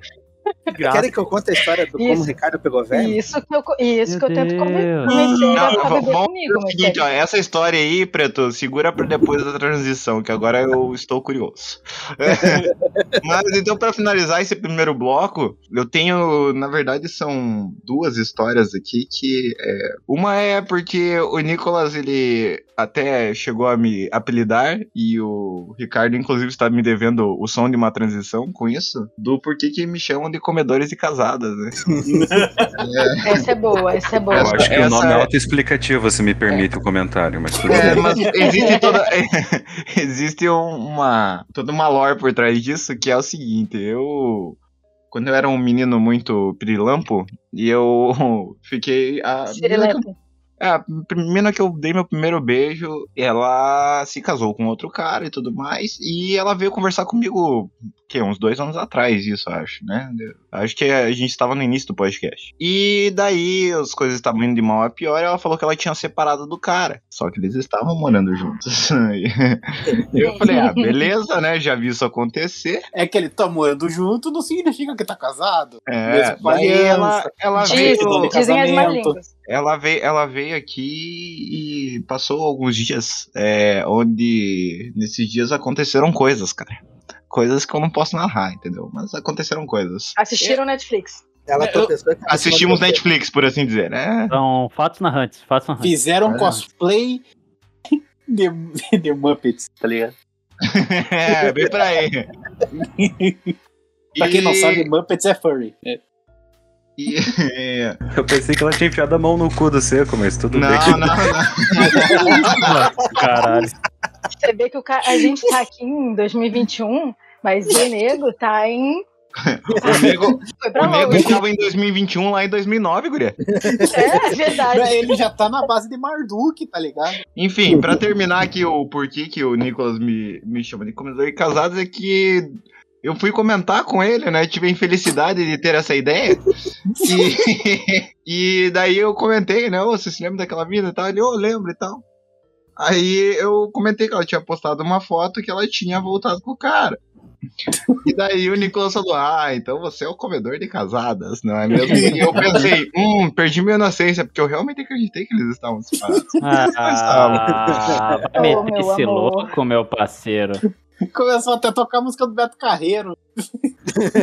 Graça. <laughs> Querem que eu conte a história do como Isso. o Ricardo pegou verme? Isso que eu, isso Meu que eu tento convencer a ficar vamos comigo, fazer o seguinte, ó, essa história aí, Preto, segura pra depois da transição, que agora eu estou curioso. <laughs> Mas então, pra finalizar esse primeiro bloco, eu tenho, na verdade, são duas histórias aqui que é, uma é porque o Nicolas ele até chegou a me apelidar e o Ricardo inclusive está me devendo o som de uma transição com isso, do porquê que me chamam de comedores e casadas, né? <laughs> Essa é boa, essa é boa. Eu acho que o Essa nome é é- autoexplicativo, se me permite o comentário, mas tudo É, bem. mas existe toda <laughs> existe um- uma toda uma lore por trás disso que é o seguinte, eu quando eu era um menino muito pirilampo e eu <laughs> fiquei a menina é, a menina que eu dei meu primeiro beijo, ela se casou com outro cara e tudo mais e ela veio conversar comigo que uns dois anos atrás isso acho, né? Acho que a gente estava no início do podcast. E daí as coisas estavam indo de mal a pior e ela falou que ela tinha separado do cara. Só que eles estavam morando juntos. E <laughs> eu falei, ah, beleza, né? Já vi isso acontecer. É que ele tá morando junto, não significa que tá casado. É, daí ela, ela, Diz- veio, Dizem as línguas. ela, veio, ela veio aqui e passou alguns dias é, onde nesses dias aconteceram coisas, cara. Coisas que eu não posso narrar, entendeu? Mas aconteceram coisas. Assistiram Netflix. Ela Eu- e caiu em cima Assistimos Netflix, por assim dizer, né? São fatos narrantes, fatos narrantes. Fizeram É. cosplay <laughs> de, de Muppets, tá ligado? é, bem pra aí. Pra quem não E- sabe, Muppets é furry. É. e- Eu pensei que ela tinha enfiado a mão no cu do seco, mas tudo não, bem. não, não. <laughs> Caralho. Você vê que o ca... a gente tá aqui em 2021, mas o nego tá em. O nego, o nego estava em 2021 lá em 2009, guria. É verdade. Ele já tá na base de Marduk, tá ligado? Enfim, pra terminar aqui o porquê que o Nicolas me, me chama de comedor de casados é que eu fui comentar com ele, né? Tive a infelicidade de ter essa ideia. E, <laughs> e daí eu comentei, né? Ô, você se lembra daquela vida e tal? Ele, ô, lembro e tal. Aí eu comentei que ela tinha postado uma foto que ela tinha voltado com o cara. E daí o Nicolas falou: Ah, então você é o comedor de casadas, não é mesmo? E eu pensei: <laughs> Hum, perdi minha inocência, porque eu realmente acreditei que eles estavam separados. Ah, vai <laughs> Oh, meter meu esse amor. louco, meu parceiro. Começou até a tocar a música do Beto Carreiro.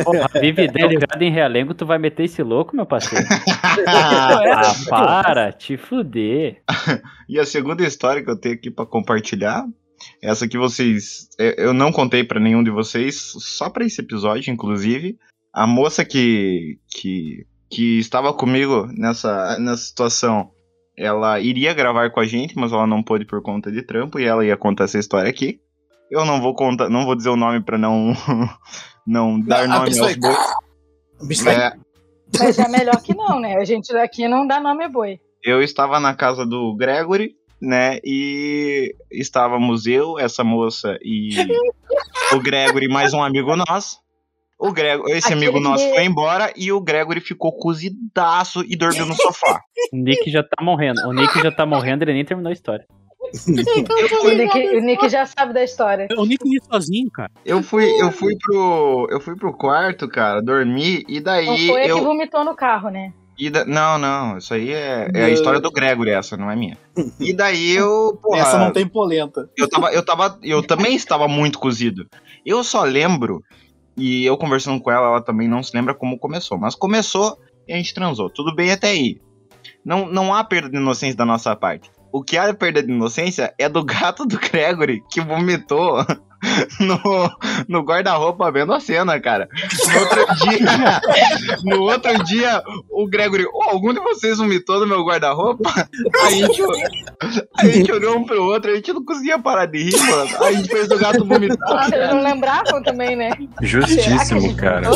Porra, vive dele criado em realengo, tu vai meter esse louco, meu parceiro? <laughs> Ah, para, te fuder. E a segunda história que eu tenho aqui pra compartilhar, essa que vocês, eu- não contei pra nenhum de vocês, só pra esse episódio, inclusive, a moça que que, que estava comigo nessa nessa situação, ela iria gravar com a gente, mas ela não pôde por conta de trampo e ela ia contar essa história aqui. Eu não vou contar, não vou dizer o nome pra não <laughs> não dar A nome aos bois. É, Mas é melhor que não, né? A gente daqui não dá nome boi. eu estava na casa do Gregory, né? E estávamos eu, essa moça e o Gregory, mais um amigo nosso. O Grego, esse Aquele amigo nosso foi embora e o Gregory ficou cozidaço e dormiu no sofá. O Nick já tá morrendo. O Nick já tá morrendo, ele nem terminou a história. O Nick, o Nick já sabe da história. O Nick ia sozinho, cara. Eu fui, eu fui pro, eu fui pro quarto, cara, dormi e Não daí foi a que eu vomitou no carro, né? E da- não, não, isso aí é, é a história do Gregory essa, não é minha. <laughs> E daí eu, porra, Essa não tem polenta. Eu tava, eu tava, eu também estava muito cozido. Eu só lembro, e eu conversando com ela, ela também não se lembra como começou, mas começou e a gente transou. Tudo bem até aí. Não, não há perda de inocência da nossa parte. O que há perda de inocência é do gato do Gregory que vomitou <laughs> no, no guarda-roupa vendo a cena, cara. No outro dia, <laughs> no outro dia o Gregory, "Ô, algum de vocês vomitou no meu guarda-roupa? A gente, a gente olhou um pro outro, a gente não conseguia parar de rir, mano. A gente fez o gato vomitar. Vocês não lembravam também, né? Justíssimo, cara.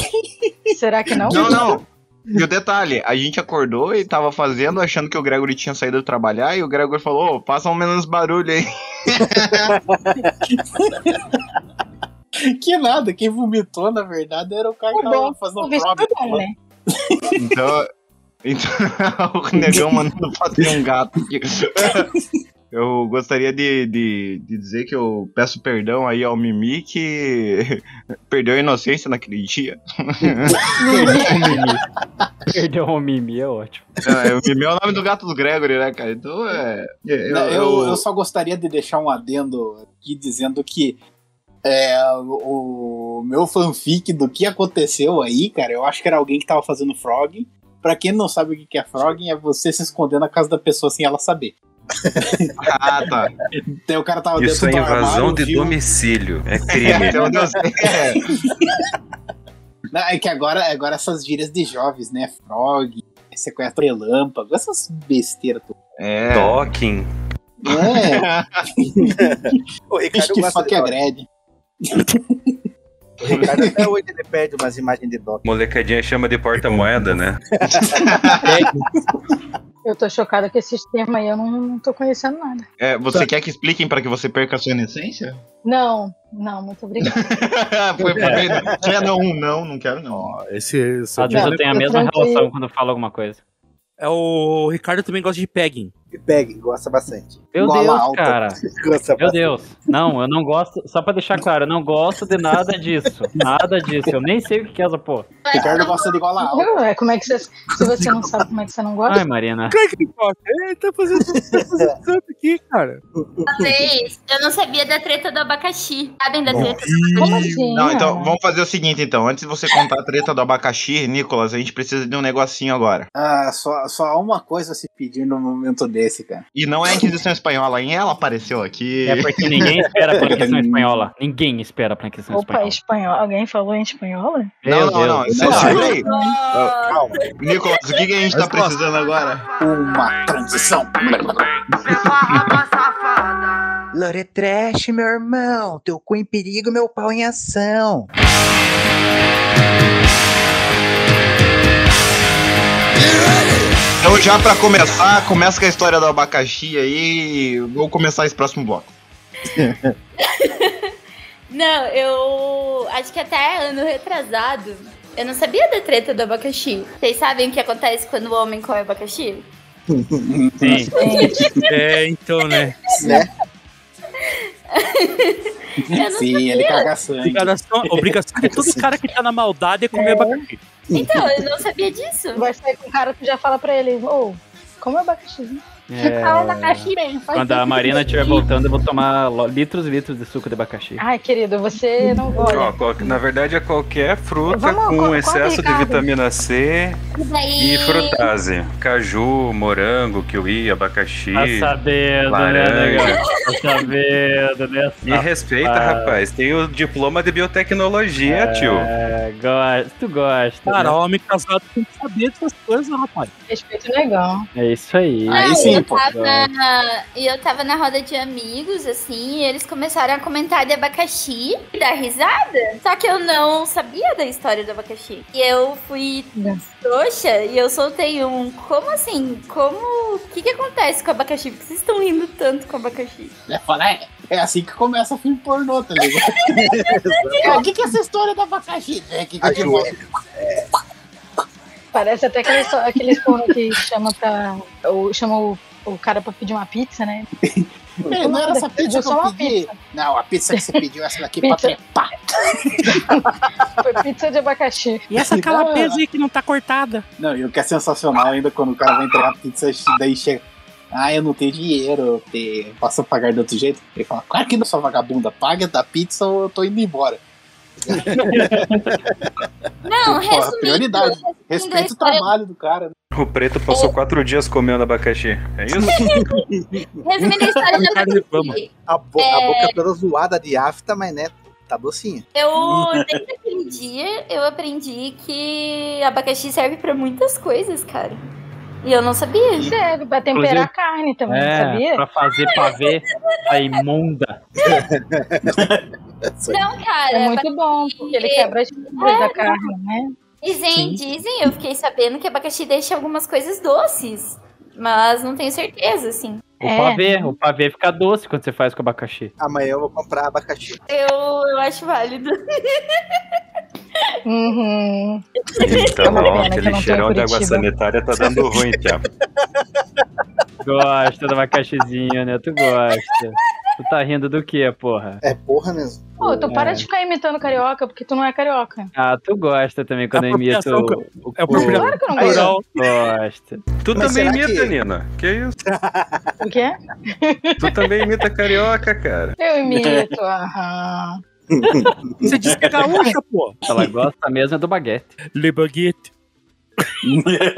Será que não? Não, não. E o detalhe, a gente acordou e tava fazendo, achando que o Gregory tinha saído trabalhar, e o Gregory falou, ô, façam menos barulho aí. <laughs> Que nada, quem vomitou, na verdade, era o cara que tava fazendo prova. né? Então, então <laughs> o negão mandando fazer um gato aqui. <laughs> Eu gostaria de, de, de dizer que eu peço perdão aí ao Mimi que <laughs> perdeu a inocência naquele dia. O <laughs> Mimi. Perdeu o Mimi, é ótimo. É, o Mimi é o nome do gato do Gregory, né, cara? Então é. Eu, Não, eu- eu, eu só gostaria de deixar um adendo aqui dizendo que é, o, meu fanfic do que aconteceu aí, cara, eu acho que era alguém que tava fazendo frogging. Pra quem não sabe o que que é frogging, é você se esconder na casa da pessoa sem ela saber. Ah, tá. Então o cara tava Isso é dentro do invasão armário, de viu- domicílio. É <laughs> crime. Então, é. Não, é que agora, agora essas gírias de jovens, né? Frog, sequestro relâmpago, essas besteiras. todas. É. Talking. É, <laughs> O Ricardo bicho que fuck agrede. O Ricardo até hoje ele pede umas imagens de dog. Molecadinha chama de porta-moeda, né? Eu tô chocada com esses termos aí, eu não, não tô conhecendo nada. É, você quer que expliquem pra que você perca a sua inocência? Não, não, muito obrigada. <laughs> Foi pra mim. É, não, não, não quero não. Esse, esse Às vezes eu tenho a mesma tranquilo. relação quando eu falo alguma coisa. é o Ricardo também gosta de pegging. E pegue, gosta bastante. Meu Gola Deus, alta. cara. <laughs> Gosta Meu bastante. Deus. Não, eu não gosto. Só pra deixar claro, eu não gosto de nada disso. Nada disso. Eu nem sei o que é essa porra. Ricardo gosta de gola alta. É, como é que você. Se você não sabe como é que você não gosta. Ai, Marina. Claro que ele gosta. Ele tá fazendo, tá fazendo <laughs> tanto aqui, cara. Eu não sabia da treta do abacaxi. Sabem da treta Como assim? Não, então, vamos fazer o seguinte, então. Antes de você contar a treta do abacaxi, Nicolas, a gente precisa de um negocinho agora. Ah, só, só uma coisa a se pedir no momento desse, cara. E não é a Inquisição Espanhola, hein? Ela apareceu aqui. É porque ninguém espera a planqueção <laughs> espanhola. Ninguém espera a planquação Opa, espanhola. espanhol. Alguém falou em espanhola? Não, não, não. Segura aí. Calma. Nicolas, o que, que a gente tá precisando agora? Uma transição. Lore Trash, meu irmão. Teu cu em perigo, meu pau em ação. Então, já pra começar, começa com a história do abacaxi aí. Vou começar esse próximo bloco. <laughs> Não, eu acho que até ano retrasado, eu não sabia da treta do abacaxi. Vocês sabem o que acontece quando o homem come abacaxi? Sim. <laughs> É, então, né? Né? <laughs> Sim, ele caga sangue. Obrigação, obrigação de todo cara que tá na maldade é comer É. abacaxi. Então, eu não sabia disso. Vai sair com um cara que já fala pra ele, ô, come abacaxi. É, abacaxi bem, faz quando a. Marina estiver voltando, eu vou tomar litros e litros de suco de abacaxi. Ai, querido, você não qual- na verdade é qualquer fruta Vamos, com conta, excesso de Ricardo. vitamina C E daí. e frutase. Caju, morango, kiwi, abacaxi. Tá sabendo, né, laranja. negão? Tá sabendo, né? Me respeita, rapaz. Tem o diploma de biotecnologia, tio. É, gosta, tu gosta. Cara, né? homem casado tem que saber dessas coisas, rapaz. Respeito legal. É isso aí. Aí sim, eu tava, e eu tava na roda de amigos, assim, e eles começaram a comentar de abacaxi e dar risada. Só que eu não sabia da história do abacaxi. E eu fui Não. trouxa e eu soltei um. Como assim? Como. O que, que acontece com o abacaxi? Por que vocês estão rindo tanto com o abacaxi? É, fala, é, é assim que começa o filme pornô, tá ligado? <laughs> É, O que, que é essa história do abacaxi? É que que te Ajoelha. Parece até aqueles, aqueles porno que chama pra. Ou chama o, o cara pra pedir uma pizza, né? É, não era essa pizza que só eu uma pedi. pizza. Não, a pizza que você <laughs> pediu, essa daqui pra Pizza. trepar. Foi pizza de abacaxi. E essa calabresa aí que não tá cortada? Não, e o que é sensacional ainda quando o cara vai entregar a pizza, daí chega. Ah, eu não tenho dinheiro, te... posso pagar de outro jeito? Ele fala, claro que não, sua vagabunda, paga da pizza ou eu tô indo embora. <laughs> Não, Porra, resumindo. prioridade. resumindo Respeita o trabalho do cara. né? O preto passou quatro dias comendo abacaxi. É isso? <laughs> Resumindo a história do Cara de fama. abacaxi. A, bo- a boca toda zoada de afta, mas né, tá docinha. Eu, <laughs> desde aquele dia, eu aprendi que abacaxi serve pra muitas coisas, cara. E eu não sabia. Serve pra temperar Inclusive- a carne também, É, sabia? pra fazer pavê, a imunda. <laughs> Não, cara. É muito bom, porque ele quebra as fibras da carne, né? Dizem, dizem, eu fiquei sabendo que abacaxi deixa algumas coisas doces. Mas não tenho certeza, assim. O É. pavê, o pavê fica doce quando você faz com abacaxi. Amanhã eu vou comprar abacaxi. Eu, eu acho válido. <laughs> Uhum. Então, uma ó, aquele cheirão de água sanitária tá dando ruim, Tiago. Gosta do abacaxizinho, né? Tu gosta. Tu tá rindo do que, porra? É porra mesmo. Pô, tu para É. de ficar imitando carioca, porque tu não é carioca. Ah, tu gosta também quando eu imito Apropriação o, o É apropriação Claro que eu não Aí, gosto. Gosta. Tu Mas também imita, que- Nina. Que isso? O quê? Tu também imita carioca, cara. Eu imito, aham. Você disse que é gaúcha, pô. Ela gosta mesmo é do baguete. Le baguette.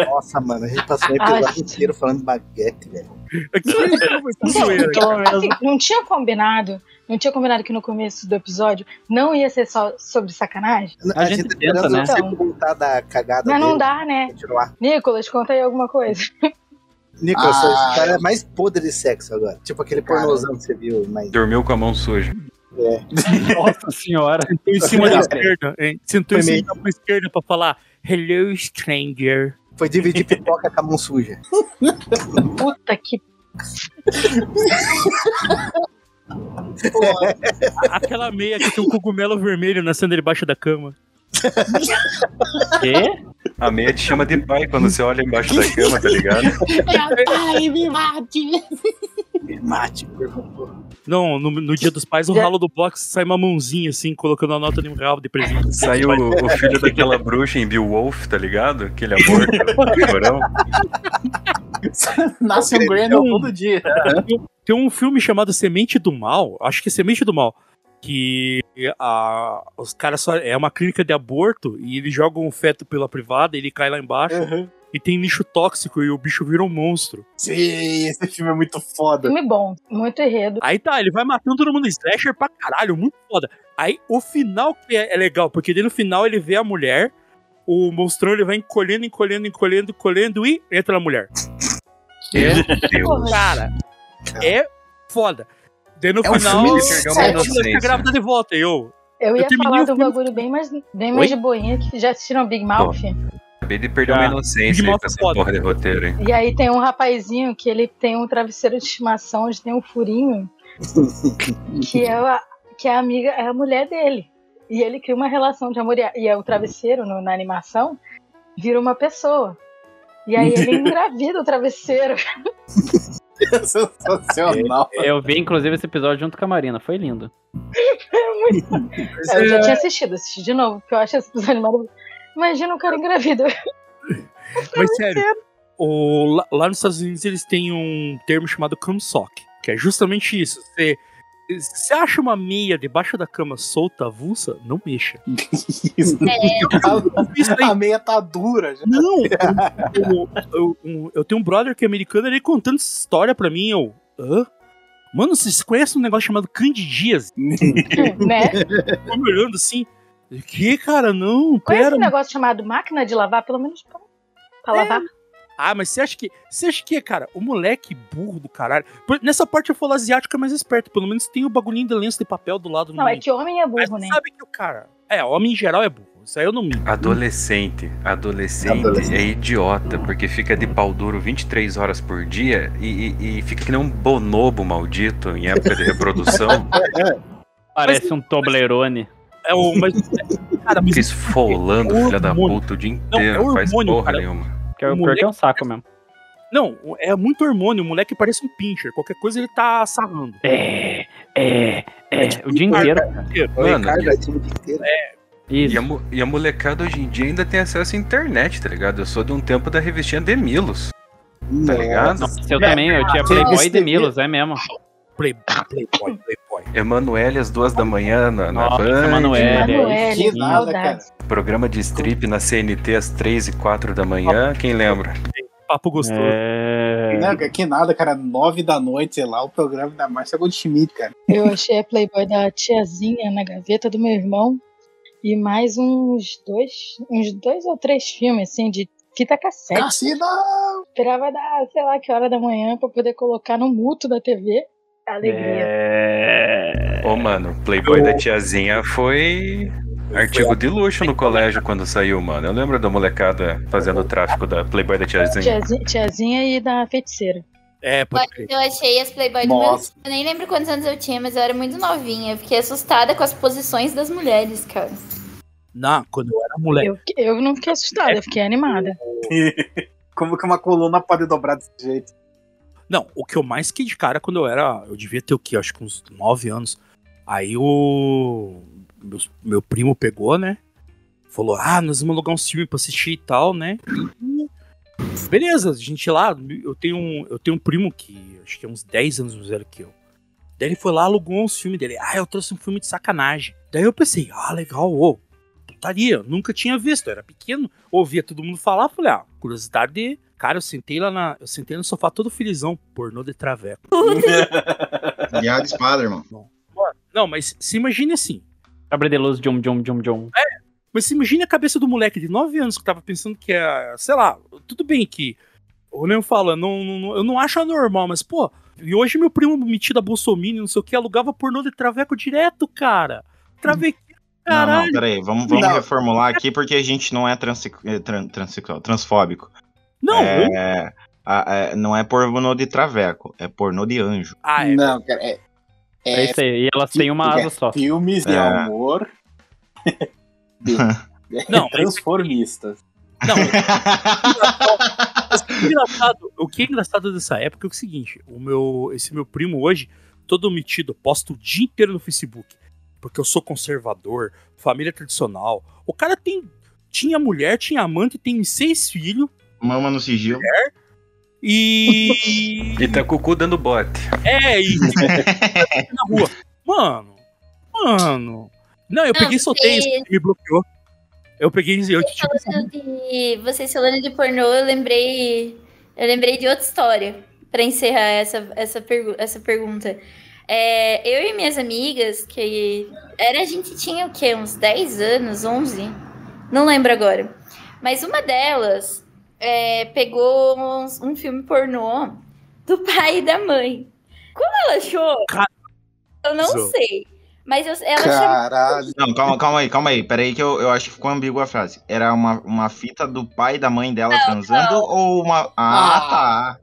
Nossa, mano, a gente passou o episódio inteiro falando baguete, velho. Aqui foi com zoeira. Assim, não tinha combinado, não tinha combinado que no começo do episódio não ia ser só sobre sacanagem? A gente tá tenta, né? sempre voltar da cagada Mas não dele, dá, né? continuar. Nicolas, conta aí alguma coisa. Nicolas, Ah, cara é mais podre de sexo agora. Tipo aquele pornozão que você viu, mas... Dormiu com a mão suja. Nossa senhora. Sentou em cima da esquerda. hein? Sentou em cima da esquerda pra falar Hello, stranger. Foi dividir pipoca com a mão suja. Puta que. Aquela meia que tem um cogumelo vermelho nascendo debaixo da cama. Quê? A meia te chama de pai quando você olha embaixo da cama, tá ligado? Ai, me mate. Me mate, por favor. Não, no, no dia dos pais, o Já- ralo do box sai uma mãozinha assim, colocando a nota de um real de presente. Saiu o, o filho daquela bruxa em Beowulf, tá ligado? Aquele amor, chorão. Nasce um Grêmio todo dia. Tem um filme chamado Semente do Mal, acho que é Semente do Mal, que a, os caras só. É uma clínica de aborto e eles jogam o feto pela privada, ele cai lá embaixo e tem lixo tóxico e o bicho vira um monstro. Sim, esse filme é muito foda. Filme bom, muito enredo. Aí tá, ele vai matando todo mundo, slasher pra caralho, muito foda. Aí o final que é, é legal, porque daí no final ele vê a mulher, o monstrão ele vai encolhendo, encolhendo, encolhendo, encolhendo e entra na mulher. Meu Deus. Cara, é foda. Daí no É um final, uma fica inocência. grávida de volta. E eu, Eu Eu ia terminei falar o de um filme- bagulho bem mais, bem Oi? mais de boinha, que já assistiram Big Mouth. Acabei de perder uma Ah, inocência aí Mouth com essa é foda. porra de roteiro, hein? E aí tem um rapazinho que ele tem um travesseiro de estimação onde tem um furinho, <laughs> que é a, que é a amiga, é a mulher dele. E ele cria uma relação de amor. E, e é o travesseiro no- na animação vira uma pessoa. E aí ele <laughs> engravida o travesseiro. <laughs> <laughs> Sensacional. Eu vi, inclusive, esse episódio junto com a Marina. Foi lindo. É, eu já tinha assistido, assisti de novo, porque eu acho esse episódio maravilhoso. Imagina um cara engravido. Mas sério, o- lá, lá nos Estados Unidos eles têm um termo chamado cumsock, que é justamente isso. Você, você acha uma meia debaixo da cama solta, avulsa, não mexa. <laughs> Isso aí. A meia tá dura já. Não! <laughs> Eu, eu- eu- eu tenho um brother que é americano, ele contando essa história pra mim, eu. Hã? Mano, vocês conhecem um negócio chamado candidias? <laughs> né? Tô me olhando assim. Que, cara? Não, Conhece pera. um negócio chamado máquina de lavar, pelo menos pra, pra lavar? Ah, mas você acha que. Você acha que, cara, o moleque burro do caralho. Nessa parte eu falo asiático é mais esperto. Pelo menos tem o bagulhinho de lenço de papel do lado do Não, é menino. que homem é Mas burro, né? sabe que o cara. É, homem em geral é burro. Isso aí eu não minto. Adolescente. Adolescente, Adolescente. é idiota, porque fica de pau duro 23 horas por dia e, e- e fica que nem um bonobo maldito em época de reprodução. <laughs> Parece um Toblerone. É o. Mas, cara, mas Fica esfolando, filha da puta, o dia Não, inteiro, é não faz hormônio, porra cara. nenhuma. Que é o O pior que é um saco mesmo. Não, é muito hormônio. O moleque parece um pincher. Qualquer coisa ele tá sarrando. É, é, é. tipo O dia inteiro. O Mano, e- é time inteiro. Isso. E a, e a molecada hoje em dia ainda tem acesso à internet, tá ligado? Eu sou de um tempo da revistinha Demilos, tá ligado? Nossa, eu também, eu tinha Playboy e Demilos, é mesmo. Playboy, playboy, playboy. Emanuele às duas da manhã na, na Nossa, Band, Emanuele. Que nada, saudades. Programa de strip na CNT às três e quatro da manhã, quem lembra? Papo gostoso. É... Não, que nada, cara. Nove da noite, sei lá, o programa da Márcia Goldschmidt, cara. Eu achei a Playboy da tiazinha na gaveta do meu irmão. E mais uns dois, uns dois ou três filmes, assim, de fita cassete. Cassino! Esperava dar, sei lá, que hora da manhã pra poder colocar no muto da TV. Alegria. É... Ô, mano, Playboy da tiazinha foi artigo de luxo no colégio quando saiu, mano. Eu lembro da molecada fazendo o tráfico da Playboy da tiazinha. Tiazinha, tiazinha e da feiticeira. É, crer. Eu achei as Playboy do meu. Eu nem lembro quantos anos eu tinha, mas eu era muito novinha. Eu fiquei assustada com as posições das mulheres, cara. Não, quando eu era moleque. Eu, eu não fiquei assustada, eu fiquei animada. <laughs> Como que uma coluna pode dobrar desse jeito? Não, o que eu mais fiquei de cara quando eu era. Eu devia ter o quê? Acho que uns 9 anos. Aí o. Meu, meu primo pegou, né? Falou: Ah, nós vamos alugar um filme pra assistir e tal, né? E- Beleza, a gente lá. Eu tenho, um, eu tenho um primo que acho que é uns 10 anos mais velho que eu. Daí ele foi lá, alugou uns filmes dele. Ah, eu trouxe um filme de sacanagem. Daí eu pensei: Ah, legal, ô. Putaria, nunca tinha visto, eu era pequeno, ouvia todo mundo falar, falei, ah, curiosidade de. Cara, eu sentei lá na. Eu sentei no sofá todo felizão, pornô de traveco. <laughs> Guiado espada, irmão. Não, mas se imagine assim. Abre de luz, jum, jum, jum, jum. Mas se imagine a cabeça do moleque de 9 anos que tava pensando que é. Sei lá, tudo bem que. O Leon fala, não, não- eu não acho anormal, mas, pô, e hoje meu primo metido a Bolsominion, não sei o que, alugava pornô de traveco direto, cara. Não, caralho. não, peraí, vamos, vamos Não. reformular aqui porque a gente não é transi- eh, tran- transexual, transfóbico. Não, eu- É, a- é, não é pornô de traveco, é pornô de anjo. Ah, é. Não, cara, é. É isso aí. E elas têm uma é asa só. Filmes de É. amor. <laughs> Não, <laughs> transformistas. Não, que é engraçado, o que é engraçado dessa época é o seguinte: o meu, esse meu primo hoje, todo metido, posta o dia inteiro no Facebook. Porque eu sou conservador, família tradicional. O cara tem. Tinha mulher, tinha amante, tem seis filhos. Mama no sigilo. E. E tá com o cu dando bote. É, e. <laughs> na rua. Mano. Mano. Não, eu Não, peguei e você- ele me bloqueou. Eu peguei e eu, tipo, Falando de vocês falando de pornô, eu lembrei, eu lembrei de outra história pra encerrar essa, essa, pergu essa pergunta. É, eu e minhas amigas, que era a gente tinha o quê? Uns 10 anos, 11? Não lembro agora. Mas uma delas é, pegou uns- um filme pornô do pai e da mãe. Como ela achou? Cara- Eu não sei. Mas eu- ela chamou Caralho. Não, calma, calma aí, calma aí. Peraí que eu, eu acho que ficou ambígua a frase. Era uma, uma fita do pai e da mãe dela transando ou uma. Ah, tá.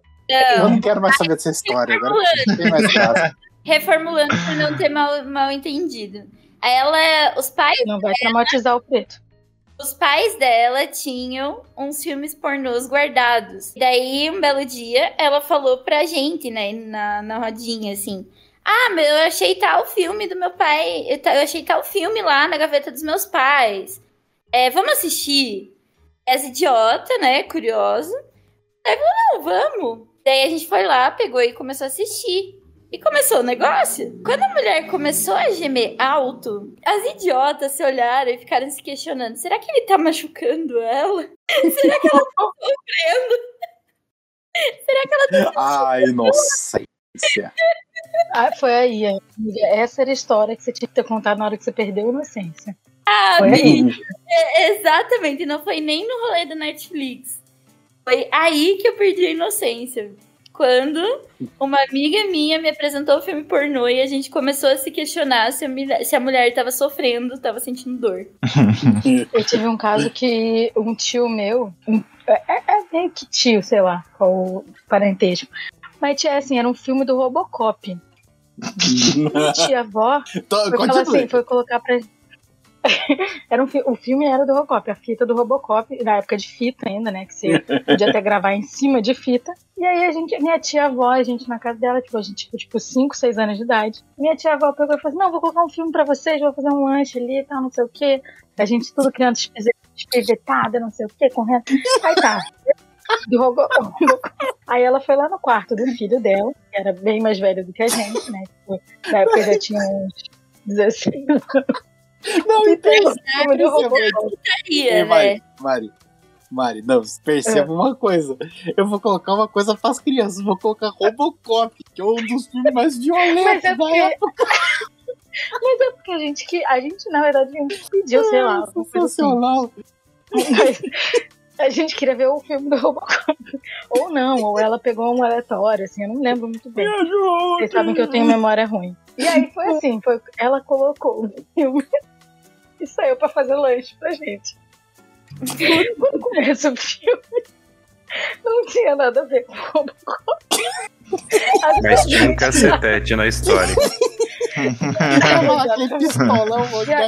Eu não quero mais saber dessa história. Agora não tem mais graça. reformulando para não ter mal, mal entendido. Ela, os pais, Não vai traumatizar o preto. Os pais dela tinham uns filmes pornôs guardados. Daí, um belo dia, ela falou pra gente, né, na, na rodinha, assim, Ah, meu, eu achei tal filme do meu pai. Eu achei tal filme lá na gaveta dos meus pais. É, vamos assistir? Essa idiota, né? Curiosa. Aí falou, não, vamos. Daí a gente foi lá, pegou e começou a assistir. E começou o negócio. Quando a mulher começou a gemer alto, as idiotas se olharam e ficaram se questionando: será que ele tá machucando ela? <laughs> será que ela tá sofrendo? <laughs> será que ela tá Ai, nossa. Ah, foi aí, amiga. Essa era a história que você tinha que ter contado na hora que você perdeu a inocência. Ah, Foi aí. amiga, é- exatamente, não foi nem no rolê da Netflix. Foi aí que eu perdi a inocência. Quando uma amiga minha me apresentou o filme pornô e a gente começou a se questionar se a, mulher- se a mulher tava sofrendo, tava sentindo dor. Eu tive um caso que um tio meu, um- é, é meio que tio, sei lá, qual o parentesco. Mas tinha assim, era um filme do Robocop. <laughs> Minha tia avó Tô- foi assim, foi colocar pra. <laughs> era um o filme era do Robocop, a fita do Robocop, na época de fita ainda, né? Que você podia até gravar em cima de fita. E aí a gente, minha tia avó, a gente na casa dela, tipo, a gente tinha tipo 5, 6 anos de idade. Minha tia avó pegou e falou assim: não, vou colocar um filme pra vocês, vou fazer um lanche ali e tal, não sei o quê. A gente tudo criando espevetada, não sei o quê, correndo. Aí tá. Do Robo- <laughs> Robocop. Aí ela foi lá no quarto do filho dela, que era bem mais velho do que a gente, né? Tipo, na época já tinha uns 16 anos. Não, E pegou o percebe, filme do percebe. Robocop. Putaria, Ei, né? Mari, Mari, Mari, não, perceba É. uma coisa. Eu vou colocar uma coisa pras crianças, vou colocar Robocop, que é um dos filmes mais violentos é da porque- época. <laughs> Mas é porque a gente que. A gente, na verdade, pediu, sei lá. coisa assim. Sensacional. Mas a gente queria ver o filme do Robocop. Ou não, ou ela pegou um aleatório, assim, eu não lembro muito bem. Vocês sabem que eu tenho memória ruim. E aí foi assim, foi, ela colocou o filme e saiu pra fazer lanche pra gente. Quando começa o filme, não tinha nada a ver com o Robocop. As Mas tinha um cacetete na história. Aquele pistolão,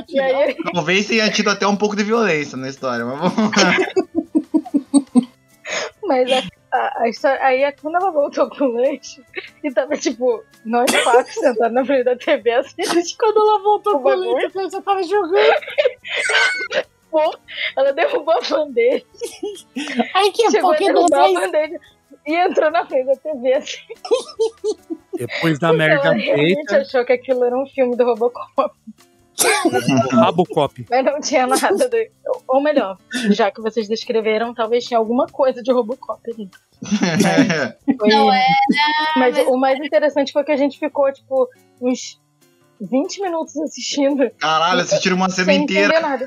e aí Talvez tenha tido até um pouco de violência na história, mas vamos lá. Mas a, a, a história. Aí a- quando ela voltou com o lanche, e tava tipo, nós quatro sentados na frente da TV assim. Quando ela voltou com o lanche, você tava jogando. <laughs> Ela derrubou a bandeja. Ai, que Chegou a derrubar a é bandeja. E entrou na frente da TV assim. <laughs> Depois da merda ela realmente feita, achou que aquilo era um filme do Robocop. O <laughs> Rabocop. Mas não tinha nada de... Ou melhor, já que vocês descreveram, talvez tinha alguma coisa de Robocop ali. <laughs> Foi- Não é. Mas o mais interessante foi que a gente ficou, tipo, uns 20 minutos assistindo. Caralho, assistiram uma cena sem inteira. entender nada.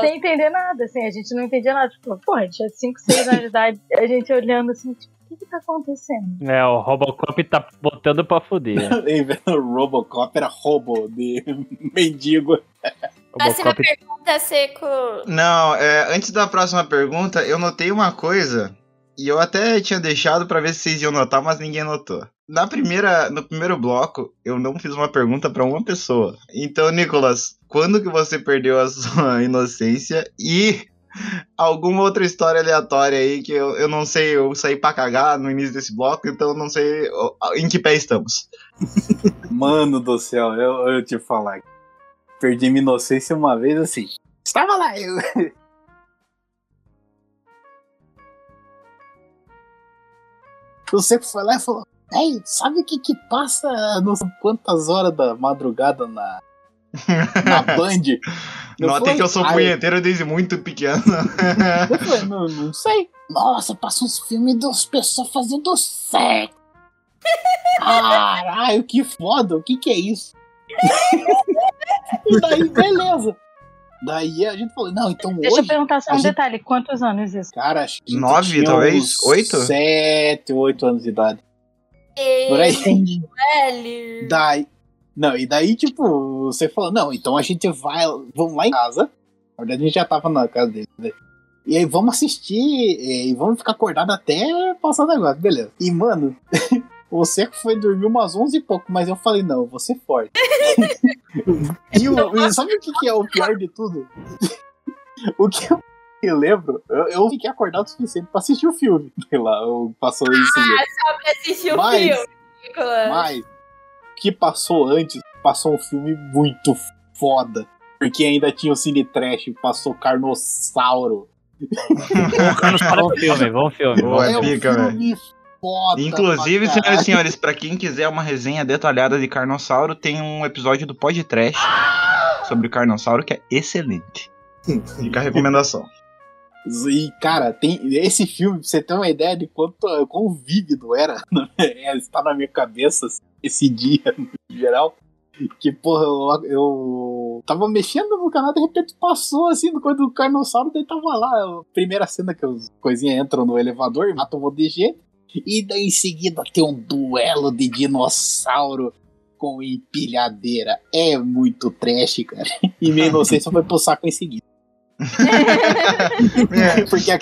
sem entender nada, assim, a gente não entendia nada. Tipo, porra, a gente tinha 5, 6 anos de idade, a gente olhando assim, tipo, que que tá acontecendo? É, o Robocop tá botando pra fuder. <laughs> Robocop era roubo de <laughs> mendigo. Próxima Robocop pergunta, Seco. Não, é, antes da próxima pergunta, eu notei uma coisa e eu até tinha deixado pra ver se vocês iam notar, mas ninguém notou. Na primeira, no primeiro bloco, eu não fiz uma pergunta pra uma pessoa. Então, Nicolas, quando que você perdeu a sua <laughs> inocência e alguma outra história aleatória aí que eu, eu não sei, eu saí pra cagar no início desse bloco, então eu não sei em que pé estamos. <laughs> Mano do céu, eu, eu te falar. Perdi minha inocência uma vez assim. Estava lá, eu. <laughs> Você foi lá e falou: Ei, sabe o que que passa não sei quantas horas da madrugada na, na <laughs> Band? Eu Notem falei, que eu sou "Ai, punheteiro desde muito pequeno. <laughs> Eu falei, não, não sei. Nossa, passa uns filmes das pessoas fazendo sexo. Caralho, que foda, o que que é isso? e daí, beleza. Daí a gente falou, não, então Deixa eu hoje. perguntar só um gente- detalhe: quantos anos isso? Cara, acho que Nove, talvez? Oito? Sete, oito anos de idade. Por aí. Velho. Daí. Não, e daí, tipo, você falou, não, então a gente vai. Vamos lá em casa. Na verdade, a gente já tava na casa dele. né? E aí vamos assistir e vamos ficar acordado até passar o negócio, beleza. E, mano, <laughs> o Seco foi dormir umas 11 e pouco, mas eu falei, não, eu vou ser forte. <laughs> e, o, e sabe o que, que é o pior de tudo? <laughs> o que eu me lembro, eu, eu fiquei acordado o suficiente pra assistir o filme. Sei lá, eu passou isso. Ah, só pra assistir o Mas- filme, Nicolas. Mas que passou antes, passou um filme muito foda. Porque ainda tinha o Cine Trash, passou Carnossauro. Bom filme, bom filme. Boa, é um filme. pica, velho. filme foda. Inclusive, senhoras e senhores, pra quem quiser uma resenha detalhada de Carnossauro, tem um episódio do Pod Trash sobre o Carnossauro que é excelente. Fica a recomendação. E, cara, tem esse filme, pra você ter uma ideia de quanto, quão vívido era, <laughs> é, está na minha cabeça esse dia, no geral. Que, porra, eu, eu tava mexendo no canal, de repente passou assim, no coisa do Carnossauro, daí tava lá. A primeira cena que os coisinhas entram no elevador, matam um monte de gente. E daí em seguida tem um duelo de dinossauro com empilhadeira. É muito trash, cara. E minha <laughs> inocência foi pro saco em seguida. <laughs> É, Porque a,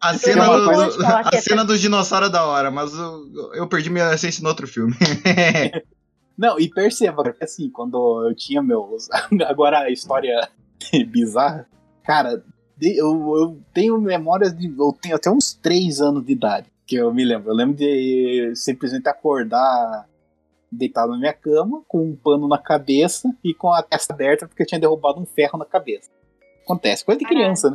a cena, do, falar que a é- cena do dinossauro é da hora, mas eu, eu perdi minha essência no outro filme. <laughs> Não, e perceba, porque assim, quando eu tinha meus. <laughs> Agora a história <laughs> bizarra. Cara, eu, eu tenho memórias de. Eu tenho até uns 3 anos de idade, que eu me lembro. Eu lembro de simplesmente acordar deitado na minha cama, com um pano na cabeça e com a testa aberta, porque eu tinha derrubado um ferro na cabeça. Acontece, coisa de criança, né?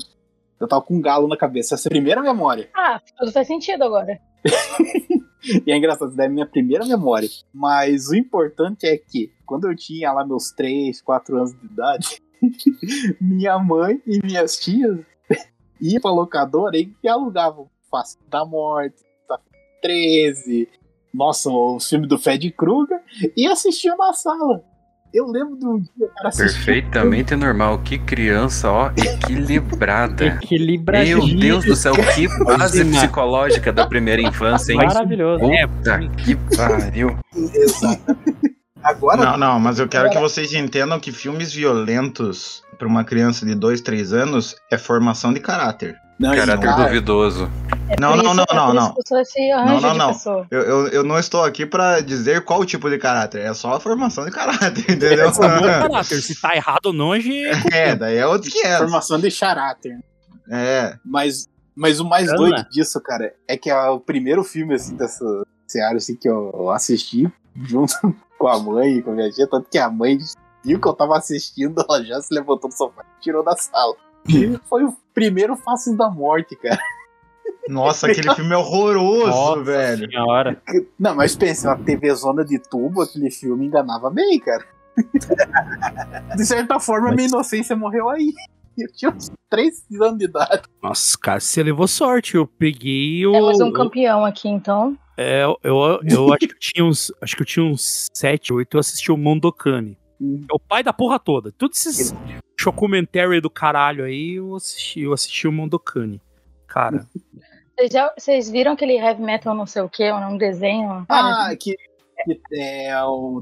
Eu tava com um galo na cabeça. Essa é a primeira memória. Ah, tudo faz sentido agora. <laughs> E é engraçado, isso daí é a minha primeira memória. Mas o importante é que, quando eu tinha lá meus 3, 4 anos de idade, <laughs> minha mãe e minhas tias <laughs> iam pra locadora e alugavam Face da Morte, Sexta-feira 13, nossa, o filme do Fred Krueger, e assistiam na sala. Eu lembro de um dia, cara, assistindo. Perfeitamente normal. Que criança, ó, equilibrada. Equilibradinho. Meu Deus do céu, que base psicológica da primeira infância, hein? Maravilhoso. Puta que pariu. Exato. Agora, Não, não, mas eu quero que vocês entendam que filmes violentos pra uma criança de 2, 3 anos é formação de caráter. Não, Caráter duvidoso. Não, Por não, isso- não, é não, não. não, não. pessoa. Eu, eu, eu não estou aqui pra dizer qual tipo de caráter, é só a formação de caráter, <laughs> entendeu? É <laughs> caráter. Se tá errado ou não, a gente. É, daí é outro que é. formação de caráter. É. Mas, mas o mais Ana. doido disso, cara, é que é o primeiro filme assim, dessa seara assim, que eu assisti junto <laughs> com a mãe e com a minha tia, tanto que a mãe viu que eu tava assistindo, ela já se levantou do sofá e tirou da sala. <laughs> Foi o primeiro Faces da Morte, cara. Nossa, aquele filme é horroroso, Nossa velho. senhora. Não, mas pensa, uma TV zona de tubo, aquele filme enganava bem, cara. De certa forma, minha inocência morreu aí. Eu tinha uns 3 anos de idade. Nossa, cara, você levou sorte. Eu peguei o. Temos um campeão aqui, então. É, eu, eu, eu acho que eu tinha uns. Acho que eu tinha uns 7, 8, eu assisti o Mondokane. Hum. É o pai da porra toda. Todos esses documentary do caralho aí, eu assisti, eu assisti o Mondokane. Cara, Vocês, já, vocês viram aquele heavy metal não sei o que, um desenho? Cara, Ah, que, que é,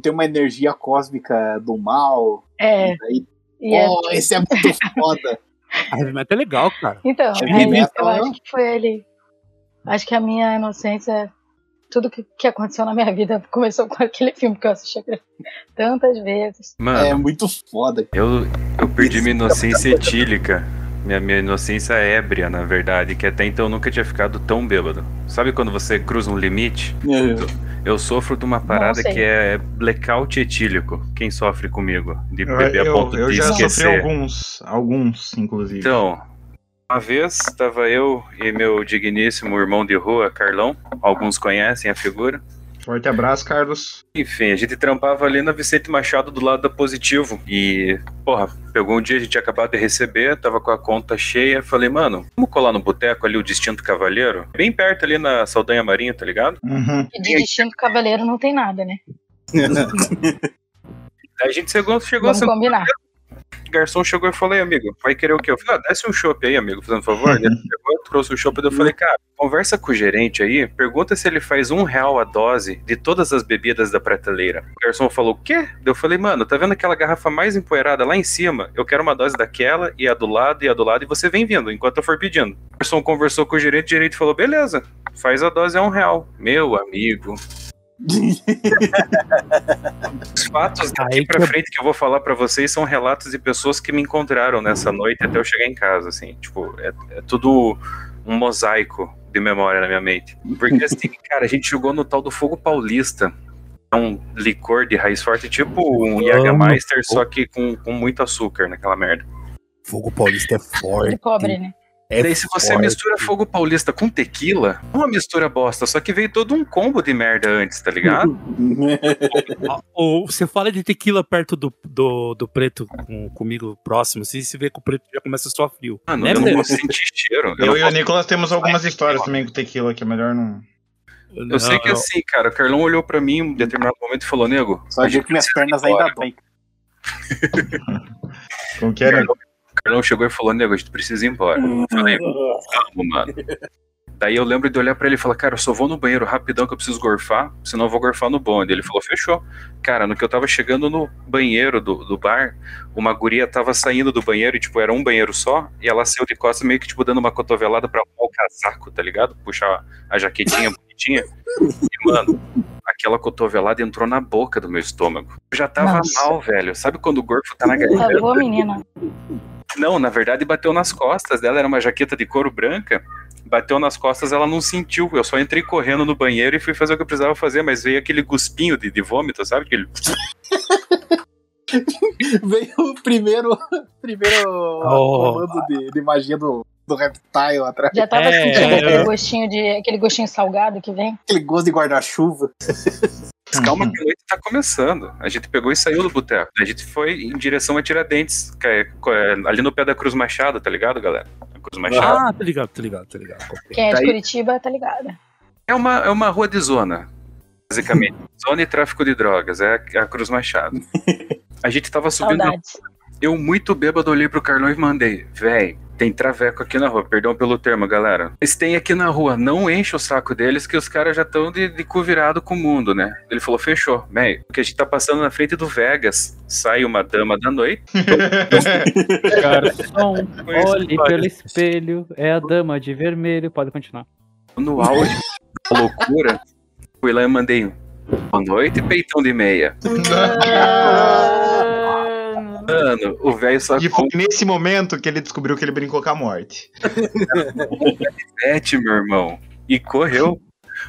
tem uma energia cósmica do mal. é, Aí, e é- oh, esse é muito foda. a <laughs> Heavy Metal é legal, cara. Então, Heavy aí, metal, eu acho que foi ele. Acho que a minha inocência, tudo que, que aconteceu na minha vida <laughs> começou com aquele filme que eu assisti <laughs> tantas vezes. Mano, É muito foda. eu, eu perdi minha inocência etílica. Minha, minha inocência ébria, na verdade, que até então eu nunca tinha ficado tão bêbado. Sabe quando você cruza um limite? Eu sofro de uma parada que é blackout etílico. Quem sofre comigo? De Eu, beber a eu, ponto eu de já sofri esquecer. alguns, alguns, inclusive. Então, uma vez estava eu e meu digníssimo irmão de rua, Carlão. Alguns conhecem a figura. Forte abraço, Carlos. Enfim, a gente trampava ali na Vicente Machado do lado da Positivo. E, porra, pegou um dia, a gente tinha acabado de receber, tava com a conta cheia. Falei, mano, vamos colar no boteco ali, o Distinto Cavaleiro? Bem perto ali na Saldanha Marinha, tá ligado? Uhum. E de distinto cavaleiro não tem nada, né? Aí <laughs> a gente chegou, chegou Vamos combinar. O garçom chegou e falou, "Ei, amigo, vai querer o quê? Eu falei, ah, desce um chopp aí, amigo, fazendo favor. Ele pegou, trouxe o chopp, eu falei, cara, conversa com o gerente aí, pergunta se ele faz um real a dose de todas as bebidas da prateleira. O garçom falou, o quê? Eu falei, mano, tá vendo aquela garrafa mais empoeirada lá em cima? Eu quero uma dose daquela, e a do lado, e a do lado, e você vem vindo, enquanto eu for pedindo. O garçom conversou com o gerente, o gerente falou, beleza, faz a dose a um real. Meu amigo... Os fatos daqui pra que- frente que eu vou falar pra vocês são relatos de pessoas que me encontraram nessa noite até eu chegar em casa, assim. Tipo, é, é tudo um mosaico de memória na minha mente. Porque, <laughs> assim, cara, a gente jogou no tal do Fogo Paulista. É um licor de raiz forte, tipo um Jägermeister, só que com, com muito açúcar naquela merda. Fogo paulista é forte. De cobre, né? É Daí se você forte. mistura fogo paulista com tequila, é uma mistura bosta, só que veio todo um combo de merda antes, tá ligado? Ah, <laughs> Ou você fala de tequila perto do, do, do preto com- comigo próximo, assim, se vê que o preto já começa a suar frio. Mano, Né, eu não posso sentir cheiro. Eu não e o Nicolas temos algumas histórias também com tequila, que é melhor não. Eu sei que assim, cara, o Carlão olhou pra mim em um determinado momento e falou, nego, Só a digo gente que minhas pernas ainda doem. Como que é, <laughs> né? O Carlão chegou e falou, nego, a gente precisa ir embora. Eu falei, vamos, mano. Daí eu lembro de olhar pra ele e falar, cara, eu só vou no banheiro rapidão que eu preciso gorfar, senão eu vou gorfar no bonde. Ele falou, fechou. Cara, no que eu tava chegando no banheiro do, do bar, uma guria tava saindo do banheiro e, tipo, era um banheiro só, e ela saiu de costas meio que, tipo, dando uma cotovelada pra arrumar o casaco, tá ligado? Puxar a jaquetinha bonitinha. E, mano, aquela cotovelada entrou na boca do meu estômago. Eu já tava Nossa. mal, velho. Sabe quando o gorfo tá na Por garganta? favor, menina. Não, na verdade bateu nas costas dela, era uma jaqueta de couro branca. Bateu nas costas, ela não sentiu. Eu só entrei correndo no banheiro e fui fazer o que eu precisava fazer, mas veio aquele guspinho de, de vômito, sabe? Aquele... <laughs> Veio o primeiro, <laughs> primeiro Oh. comando de, de magia do, do reptile atrás. Já tava É, sentindo é, aquele é. gostinho de aquele gostinho salgado que vem. Aquele gosto de guarda-chuva. Mas calma que a noite tá começando. A gente pegou e saiu do boteco. A gente foi em direção a Tiradentes, que é, é ali no pé da Cruz Machado, tá ligado, galera? A Cruz Machado. Ah, tá ligado, tá ligado, tá ligado. Quem é de Daí- Curitiba tá ligado. É uma, é uma rua de zona, basicamente. <laughs> zona e tráfico de drogas, é a, a Cruz Machado. <laughs> A gente tava subindo Saudades. Eu, muito bêbado, olhei pro Carlão e mandei: Véi, tem traveco aqui na rua, perdão pelo termo, galera. Eles têm aqui na rua, não enche o saco deles que os caras já estão de, de cu virado com o mundo, né? Ele falou: fechou, véi, porque a gente tá passando na frente do Vegas. Sai uma dama da noite. <laughs> Isso, olhe pelo espelho, é a dama de vermelho. Pode continuar. No auge da loucura, fui lá e mandei: Boa noite, peitão de meia. <laughs> Mano, o velho só E foi nesse momento que ele descobriu que ele brincou com a morte. Pet, meu irmão. E correu.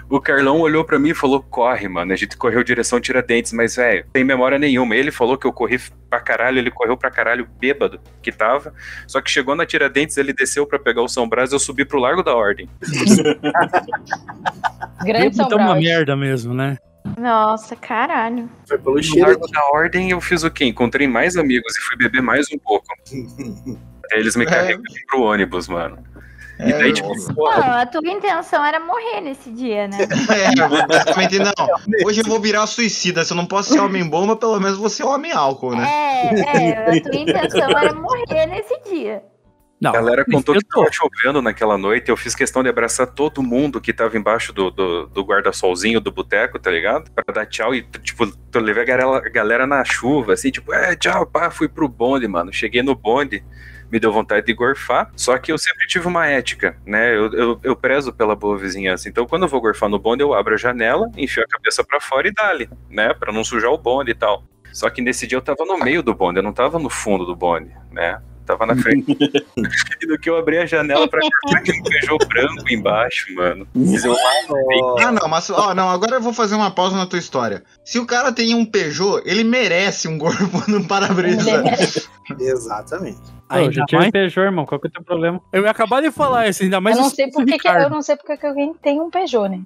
O Carlão olhou pra mim e falou: corre, mano. A gente correu direção Tiradentes, mas, velho, sem memória nenhuma. Ele falou que eu corri pra caralho, ele correu pra caralho bêbado que tava. Só que chegou na Tiradentes, ele desceu pra pegar o São Brás eu subi pro Largo da Ordem. <laughs> Grande São Então uma Brás. merda mesmo, né? Nossa, caralho. Foi pelo No cheiro. Largo da Ordem eu fiz o quê? Encontrei mais amigos e fui beber mais um pouco. <laughs> Aí eles me carregaram pro ônibus, mano. E daí, tipo, Não, a tua intenção era morrer nesse dia, né? <laughs> É, basicamente não. Hoje eu vou virar suicida. Se eu não posso ser homem-bomba, pelo menos vou ser homem-álcool, né? É, é, a tua intenção era morrer nesse dia. Não, A galera contou que tentou. tava chovendo naquela noite. Eu fiz questão de abraçar todo mundo que tava embaixo do, do, do guarda-solzinho do boteco, tá ligado? Pra dar tchau e, tipo, eu levei a galera, a galera na chuva, assim, tipo, é, tchau, pá, fui pro bonde, mano. Cheguei no bonde, me deu vontade de gorfar. Só que eu sempre tive uma ética, né? Eu, eu, eu prezo pela boa vizinhança. Então, quando eu vou gorfar no bonde, eu abro a janela, enfio a cabeça pra fora e dali, né? Pra não sujar o bonde e tal. Só que nesse dia eu tava no meio do bonde, eu não tava no fundo do bonde, né? Tava na frente. <laughs> e no que eu abri a janela pra cortar aquele beijou branco embaixo, mano. Mas eu Ah, não, mas ó, não, agora eu vou fazer uma pausa na tua história. Se o cara tem um Peugeot, ele merece um corpo <laughs> no para-brisa. Exatamente. Pô, eu já tive mais, Peugeot, irmão. Qual que é o teu problema? eu ia acabar de falar isso, ainda mais eu não sei por que Ricardo. eu não sei porque que alguém tem um Peugeot, né?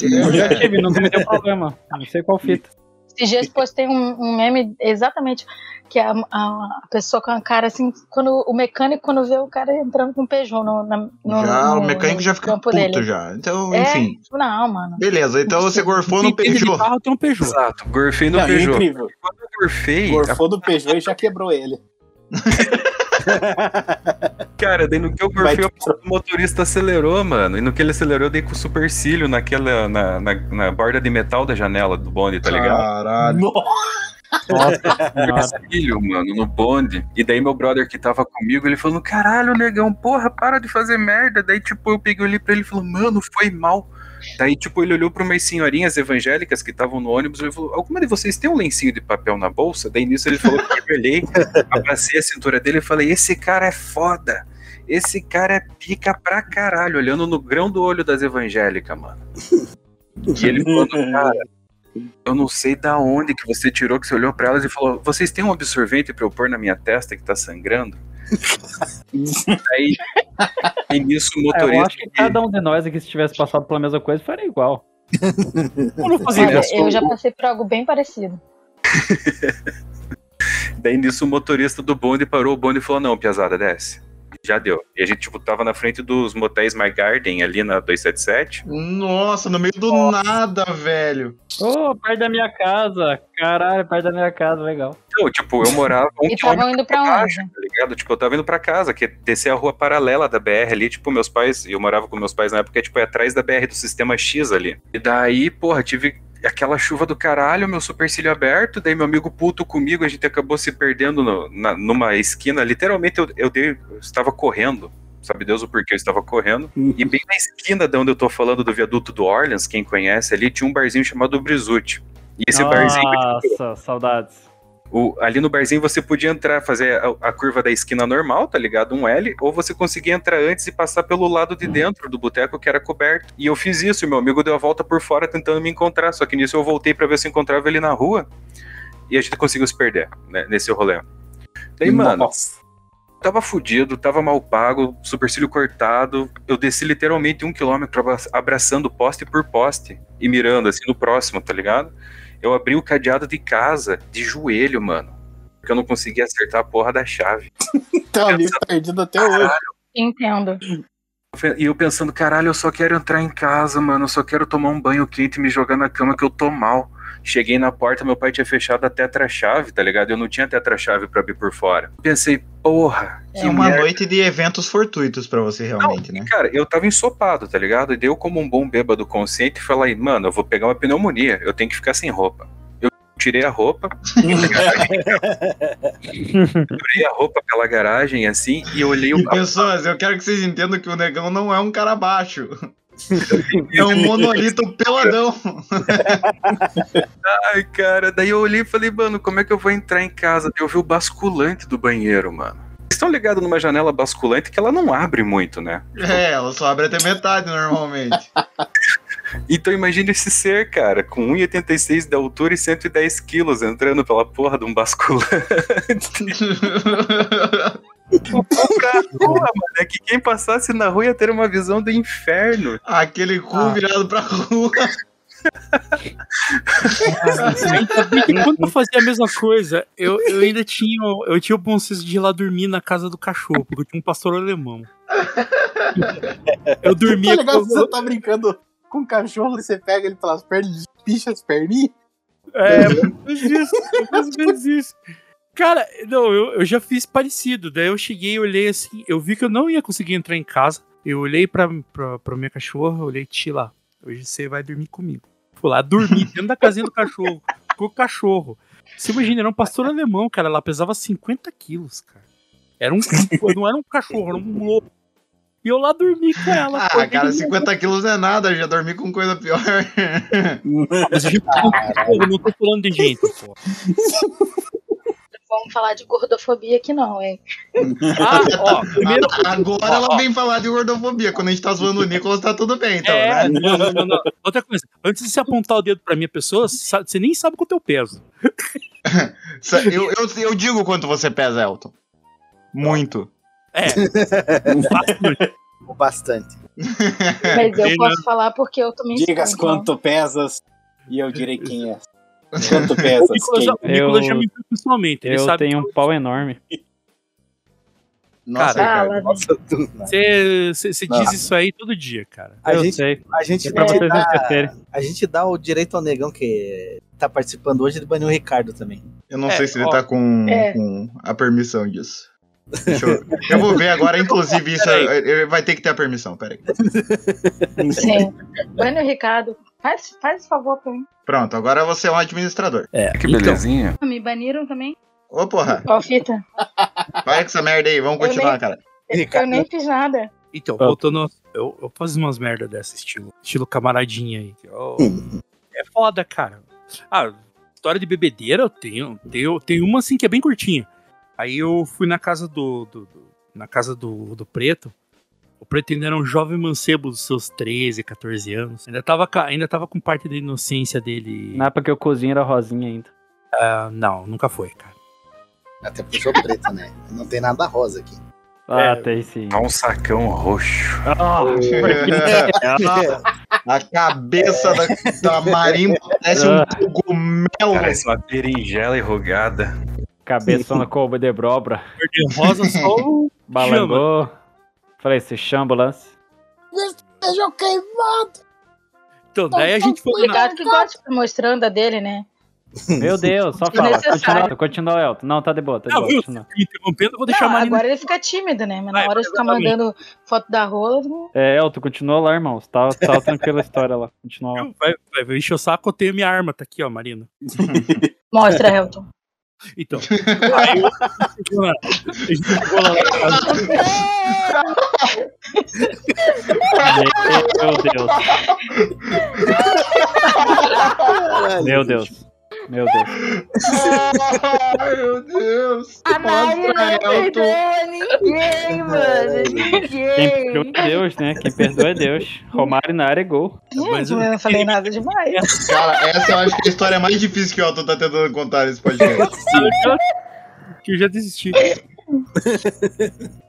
Eu já tive, me deu problema. Não sei qual fita. Esses dias postei um, um meme exatamente que a, a, a pessoa com a cara assim, quando o mecânico quando vê o cara entrando com um Peugeot no, na, no, Já, no- o mecânico no já fica campo puto dele. já. Então, É, enfim. Não, mano. Beleza, então você gorfou no entende de Peugeot. carro tem um Peugeot. Exato, gorfei no Não, e Peugeot. incrível. Quando eu gorfei, Gorfou do Peugeot e já quebrou ele. <laughs> cara, daí no que eu gorfei, o motorista acelerou, mano. E no que ele acelerou, eu dei com o supercílio naquela, na, na, na borda de metal da janela do bonde, tá ligado? Caralho. Nossa <laughs> senhora. Supercílio, mano, no bonde. E daí meu brother que tava comigo, ele falou, caralho, negão, porra, para de fazer merda. Daí, tipo, eu peguei ali pra ele e falou, mano, foi mal. Daí, tipo, ele olhou pra umas senhorinhas evangélicas que estavam no ônibus e ele falou: Alguma de vocês tem um lencinho de papel na bolsa? Daí nisso ele falou que eu olhei, <laughs> abracei a cintura dele e falei: Esse cara é foda. Esse cara é pica pra caralho, olhando no grão do olho das evangélicas, mano. E ele falando, cara, Eu não sei da onde que você tirou, que você olhou pra elas e falou: Vocês têm um absorvente pra eu pôr na minha testa que tá sangrando? <laughs> Aí, e nisso o É, eu motorista. acho que cada um de nós aqui, se tivesse passado pela mesma coisa, faria igual. <laughs> Eu não fazia Olha, eu já passei por algo bem parecido. <laughs> Daí nisso o motorista do bonde parou o bonde e falou: Não, Piazada, desce. Já deu. E a gente, tipo, tava na frente dos motéis My Garden ali na 277. Nossa, no meio do nada, velho. Ô, perto da minha casa. Caralho, perto da minha casa, legal. Então, tipo, eu morava um E quilômetro indo pra baixo, onde? tá ligado? Tipo, eu tava indo pra casa, que é descer a rua paralela da BR ali, tipo, meus pais, eu morava com meus pais na época, tipo, é atrás da BR do Sistema X ali. E daí, porra, tive aquela chuva do caralho, meu supercílio aberto, daí meu amigo puto comigo, a gente acabou se perdendo no- na- numa esquina, literalmente eu, eu, dei, eu estava correndo. Sabe Deus o porquê eu estava correndo. E bem na esquina de onde eu tô falando do viaduto do Orleans, quem conhece ali, tinha um barzinho chamado Brizuti. E esse barzinho, tipo, Nossa, saudades. O- ali no barzinho você podia entrar, fazer a, a curva da esquina normal, tá ligado? Um L, ou você conseguia entrar antes e passar pelo lado de dentro do boteco que era coberto. E eu fiz isso, meu amigo deu a volta por fora tentando me encontrar, só que nisso eu voltei pra ver se eu encontrava ele na rua, e a gente conseguiu se perder, né, nesse rolê. Daí, mano, Nossa. tava fudido, tava mal pago, supercílio cortado, eu desci literalmente um quilômetro abra- abraçando poste por poste e mirando assim no próximo, tá ligado? Eu abri o cadeado de casa de joelho, mano. Porque eu não conseguia acertar a porra da chave. <laughs> Teu amigo tá perdido até hoje. Entendo. E eu pensando, caralho, eu só quero entrar em casa, mano. Eu só quero tomar um banho quente e me jogar na cama que eu tô mal. Cheguei na porta, meu pai tinha fechado a tetra-chave, tá ligado? Eu não tinha tetra-chave pra abrir por fora. Pensei, porra, que É uma merda. noite de eventos fortuitos pra você, realmente, né? Cara, eu tava ensopado, tá ligado? E deu como um bom bêbado consciente e falei, mano, eu vou pegar uma pneumonia, eu tenho que ficar sem roupa. Eu tirei a roupa, <laughs> tirei a roupa pela garagem, assim, e olhei o. Pessoas, eu quero que vocês entendam que o negão não é um cara baixo. É um monolito peladão. <laughs> Ai, cara, daí eu olhei e falei, mano, como é que eu vou entrar em casa? Daí eu vi o basculante do banheiro, mano. Vocês estão ligados numa janela basculante que ela não abre muito, né? É, ela só abre até metade normalmente. <laughs> Então imagine esse ser, cara, com 1,86 de altura e 110 quilos entrando pela porra de um basculante. <laughs> pra rua, mano. É que quem passasse na rua ia ter uma visão do inferno. Aquele cu virado pra rua. Quando eu fazia a mesma coisa, eu, eu ainda tinha, eu tinha o bom senso de ir lá dormir na casa do cachorro, porque eu tinha um pastor alemão. Eu dormia Tá com- que você tá brincando com um cachorro e você pega ele pelas pernas e picha as perninhas? É, eu fiz isso, eu fiz vezes isso. Cara, não, eu, eu já fiz parecido. Daí eu cheguei e olhei assim, eu vi que eu não ia conseguir entrar em casa. Eu olhei pra, pra, pra minha cachorra, olhei, Tila, hoje você vai dormir comigo. Fui lá dormir dentro da casinha do cachorro, <laughs> com o cachorro. Você imagina, era um pastor alemão, cara, ela pesava 50 quilos, cara. Era um, não era um cachorro, era um lobo. E eu lá dormi com ela. Ah, cara, manhã. 50 quilos não é nada, eu já dormi com coisa pior. <laughs> Mas eu não tô falando de gente, pô. <laughs> Vamos falar de gordofobia aqui não, hein? <laughs> Ah, ó, primeiro. Agora ela vem falar de gordofobia. Quando a gente tá zoando o Nicolas, tá tudo bem, então, É, né? não, não, não, não. Outra coisa, antes de você apontar o dedo pra minha pessoa, você nem sabe quanto eu peso. <laughs> Eu, eu, eu digo quanto você pesa, Elton. Muito. É. <laughs> Bastante. Mas eu posso falar porque eu também Digas sou, então. quanto pesas e eu direi quem é. Quanto pesas? <laughs> O Nicolas, já- o? Nicolas Eu- já me viu pessoalmente, ele Eu sabe. tenho um pau enorme. Nossa, Cara. Nossa, Você você- você diz isso aí todo dia, cara. A eu gente- sei. A gente, É pra vocês dá, a gente dá o direito ao negão que tá participando hoje de banir o Ricardo também. Eu não É, sei se ele ó. tá com, É. com a permissão disso. Deixa eu... <laughs> eu vou ver agora, inclusive, isso. Ele vai ter que ter a permissão, peraí. <laughs> Sim. Bane o Ricardo. Faz, faz esse favor pra mim. Pronto, agora você é um administrador. É, Que belezinha. Me baniram também? Ô, porra, Ó, fita. para com essa merda aí, vamos Eu continuar, nem- cara. Eu nem fiz nada. Então, Ah. voltando. Eu, eu faço umas merda dessa estilo. Estilo camaradinha aí. Ó, é foda, cara. Ah, história de bebedeira eu tenho. Tenho, tenho uma assim que é bem curtinha. Aí eu fui na casa do. do- do- na casa do, do preto. O Preto ainda era um jovem mancebo dos seus 13, 14 anos. Ainda tava, ainda tava com parte da inocência dele. Na época que eu cozinho era rosinha ainda. Ah, não, nunca foi, cara. Até sou preto, né? Não tem nada rosa aqui. Ah, É. tem sim. Só um sacão roxo. Ah, <laughs> A cabeça da, da marimba parece um Ah. cogumelo. Parece uma berinjela enrugada. Cabeçona com de brobra. Verde rosa só o <laughs> Balangou. Falei, esse chambulance. Seja queimado. Então, daí a gente foi. Ligado que gosta mostrando a dele, né? Meu <laughs> Deus, só fala. Desnecessário. Continua, continua, Elton. Não, tá de boa, tá de Não, boa. viu? Continua. Me interrompendo, eu vou deixar Não, a Marina. agora ele fica tímido, né? Mas na Vai, hora de ficar mandando foto da rola, não- É, Elton, continua lá, irmão. Tá, tá <laughs> tranquila a história lá. Continua lá. Vai, vai, vai encher o saco, eu tenho minha arma, tá aqui, ó, Marina. <laughs> mostra, Helton. Então. Aí, a gente chegou lá- a gente chegou lá na casa. Meu Deus. Meu Deus. Meu Deus. Ai, meu Deus. A Mari não Mostra, Elton. perdoa ninguém, mano. Quem perdoa Ninguém. é Deus, né? Quem perdoa é Deus. Romário na área é gol. Mas eu não falei nada demais. Cara, essa eu acho que é a história mais difícil que o Elton tá tentando contar nesse podcast. <laughs> que eu já desisti.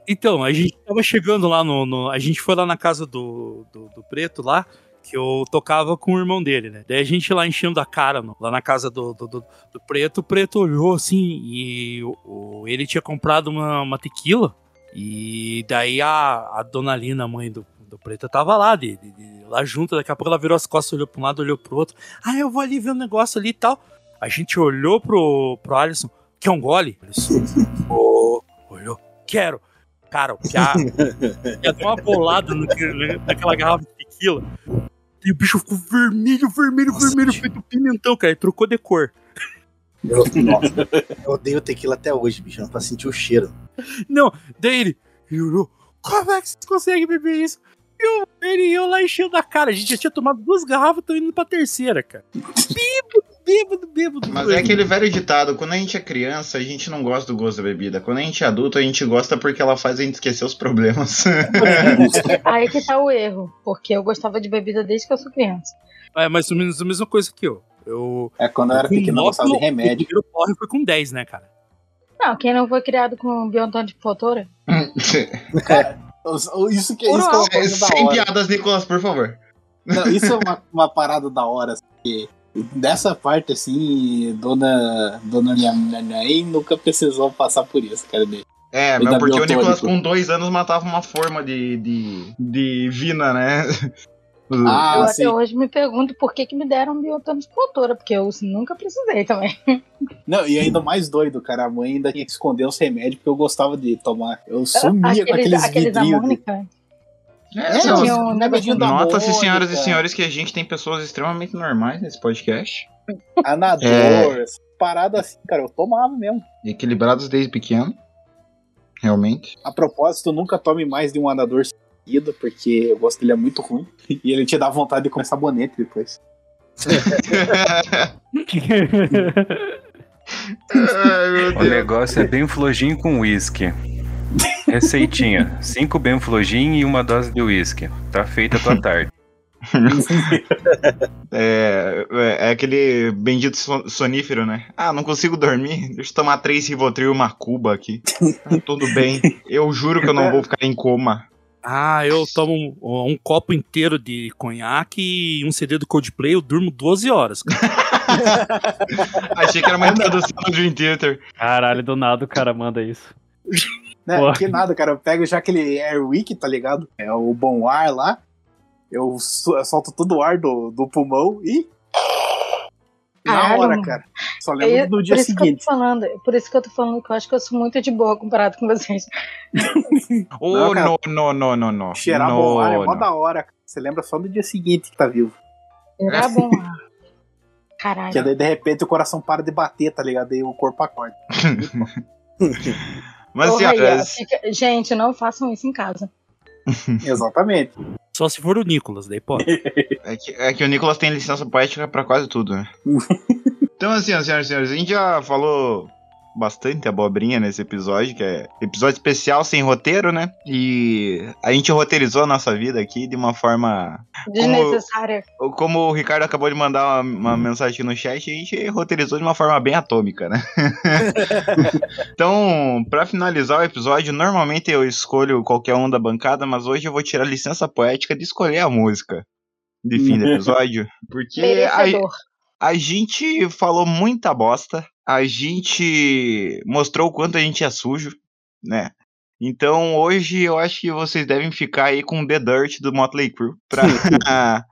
Então, a gente tava chegando lá no. no- a gente foi lá na casa do, do, do preto lá, que eu tocava com o irmão dele, né? Daí a gente lá enchendo a cara no- lá na casa do, do, do- do preto, o preto olhou assim e o- ele tinha comprado uma, uma tequila. E daí a, a dona Lina, mãe do, do preto, tava lá, de, de- de- lá junto. Daqui a pouco ela virou as costas, olhou pra um lado, olhou pro outro. Ah, eu vou ali ver um negócio ali e tal. A gente olhou pro, pro Alisson. Quer um gole? Alisson. Ô, olhou. Quero. Cara, o Piá ia dar uma bolada naquela garrafa de tequila. E o bicho ficou vermelho, vermelho, vermelho, feito pimentão, cara. Ele trocou de cor. Eu, nossa, eu odeio tequila até hoje, bicho. Não pra sentir o cheiro. Não, daí ele, olhou, como é que você consegue beber isso? E eu, ele e eu lá enchendo a cara. A gente já tinha tomado duas garrafas, tô indo pra terceira, cara. Bêbado, <laughs> bêbado, bêbado. Mas é aquele velho ditado, quando a gente é criança, a gente não gosta do gosto da bebida. Quando a gente é adulto, a gente gosta porque ela faz a gente esquecer os problemas. <laughs> Aí que tá o erro. Porque eu gostava de bebida desde que eu sou criança. É mais ou menos a mesma coisa que eu. Eu. É quando eu era pequeno, eu gostava de O remédio. primeiro porre foi com 10, né, cara? Não, quem não foi criado com biontônio de fotora? <laughs> Isso que, isso que é uma coisa Sem piadas, Nicolas, por favor. Não, isso é uma, uma parada da hora. Assim, que dessa parte, assim, dona, dona mãe nunca precisou passar por isso, cara. dele. É, meu, dá porque o biotônico. Nicolas com dois anos matava uma forma de, de, de vina, né? eu Ah, até hoje me pergunto por que, que me deram biontônio de fotora, porque eu nunca precisei também. Não, e ainda mais doido, cara. A mãe ainda tinha que esconder os remédios porque eu gostava de tomar. Eu sumia com aqueles, aqueles da vidrinhos. de- É, não, tinha um da Nota-se, senhoras e senhores, que a gente tem pessoas extremamente normais nesse podcast. Anador, É. parada assim, cara. Eu tomava mesmo. Equilibrados desde pequeno. Realmente. A propósito, nunca tome mais de um anador seguido, porque eu gosto dele é muito ruim. E ele te dá vontade de comer sabonete depois. <laughs> <laughs> Ai, meu O negócio é bem flojinho com uísque. Receitinha: 5 Benflogin e uma dose de uísque. Tá feita a tua <laughs> tarde. <laughs> É, é, é aquele bendito son- sonífero, né? Ah, não consigo dormir. Deixa eu tomar três Rivotril e uma cuba aqui. Ah, tudo bem. Eu juro que eu não vou ficar em coma. Ah, eu tomo um, um copo inteiro de conhaque e um CD do Coldplay, eu durmo 12 horas. <laughs> Achei que era uma introdução do Dream Theater. Caralho, do nada o cara manda isso. Né? Porra. Que nada, cara. Eu pego já aquele Airwick, tá ligado? É o bom ar lá. Eu so- eu solto todo o ar do, do pulmão e. Na hora, cara. Só É, lembro do por dia eu seguinte. tô falando, por isso que eu tô falando que eu acho que eu sou muito de boa comparado com vocês. <laughs> Oh, Não, não, não, não, não. Cheirar não, bom ar é mó da hora. cara. Você lembra só do dia seguinte que tá vivo. Era bom. ah. Caralho. Que daí, de repente, o coração para de bater, tá ligado? Aí o corpo acorda. <laughs> Mas, senhoras, fica- Gente, não façam isso em casa. <laughs> Exatamente. Só se for o Nicolas, daí pode. <laughs> é que, é que o Nicolas tem licença poética pra quase tudo, né? <laughs> então, assim, ó, senhoras e senhores, a gente já falou bastante abobrinha nesse episódio, que é episódio especial sem roteiro, né? E a gente roteirizou a nossa vida aqui de uma forma. Desnecessária. Como o Ricardo acabou de mandar uma, uma mensagem no chat, a gente roteirizou de uma forma bem atômica, né? <laughs> então, pra finalizar o episódio, normalmente eu escolho qualquer um da bancada, mas hoje eu vou tirar licença poética de escolher a música de fim do <laughs> episódio, porque Merecedor. a gente falou muita bosta, a gente mostrou o quanto a gente é sujo, né? Então hoje eu acho que vocês devem ficar aí com The Dirt do Motley Crue, pra, <laughs>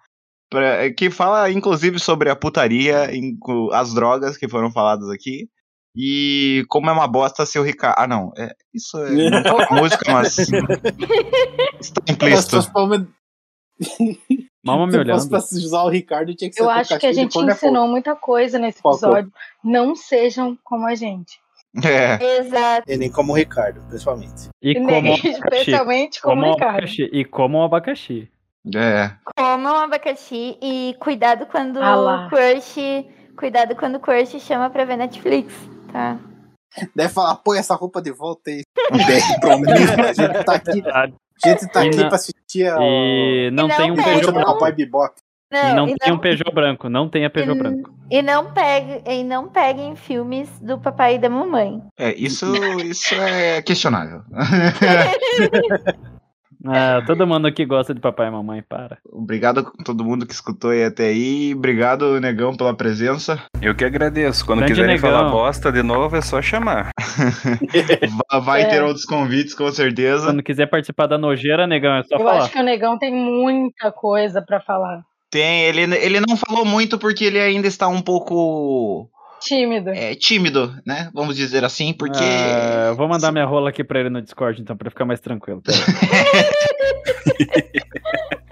pra- que fala inclusive sobre a putaria, as drogas que foram faladas aqui. E como é uma bosta ser o Ricardo. Ah, não. É, isso é <laughs> fala música, mas. <laughs> Está implícito. Mama me Se olhando. fosse pra usar o Ricardo, tinha que ser Eu acho que a gente Corner ensinou muita coisa nesse Foco. episódio. Não sejam como a gente. É. Exato. E nem como o Ricardo, principalmente. E como um <laughs> abacaxi. Especialmente como Como o um Ricardo. abacaxi. E como um abacaxi. É. Comam abacaxi e cuidado quando Ah o crush. Cuidado quando o crush chama pra ver Netflix, tá? Deve falar, põe essa roupa de volta aí. <laughs> Comunismo, a gente tá aqui, <laughs> a gente tá E aqui não- pra assistir a. E não não tem um pega, Peugeot não. branco. Cowboy Bebop. E não e tem um Peugeot branco. Não tem a Peugeot E- branco. E não pegue, e não peguem filmes do papai e da mamãe. É, isso, isso é questionável. <laughs> <laughs> <laughs> Ah, todo mundo que gosta de papai e mamãe, para. Obrigado a todo mundo que escutou aí até aí. Obrigado, Negão, pela presença. Eu que agradeço. Quando Grande quiserem negão. falar bosta de novo, é só chamar. <laughs> Va- Vai É. ter outros convites, com certeza. Quando quiser participar da nojeira, negão, é só Eu falar. acho que o Negão tem muita coisa pra falar. Tem, ele, ele não falou muito porque ele ainda está um pouco Tímido. é, tímido, né? Vamos dizer assim, porque. Ah, eu vou mandar minha rola aqui pra ele no Discord, então, pra ficar mais tranquilo.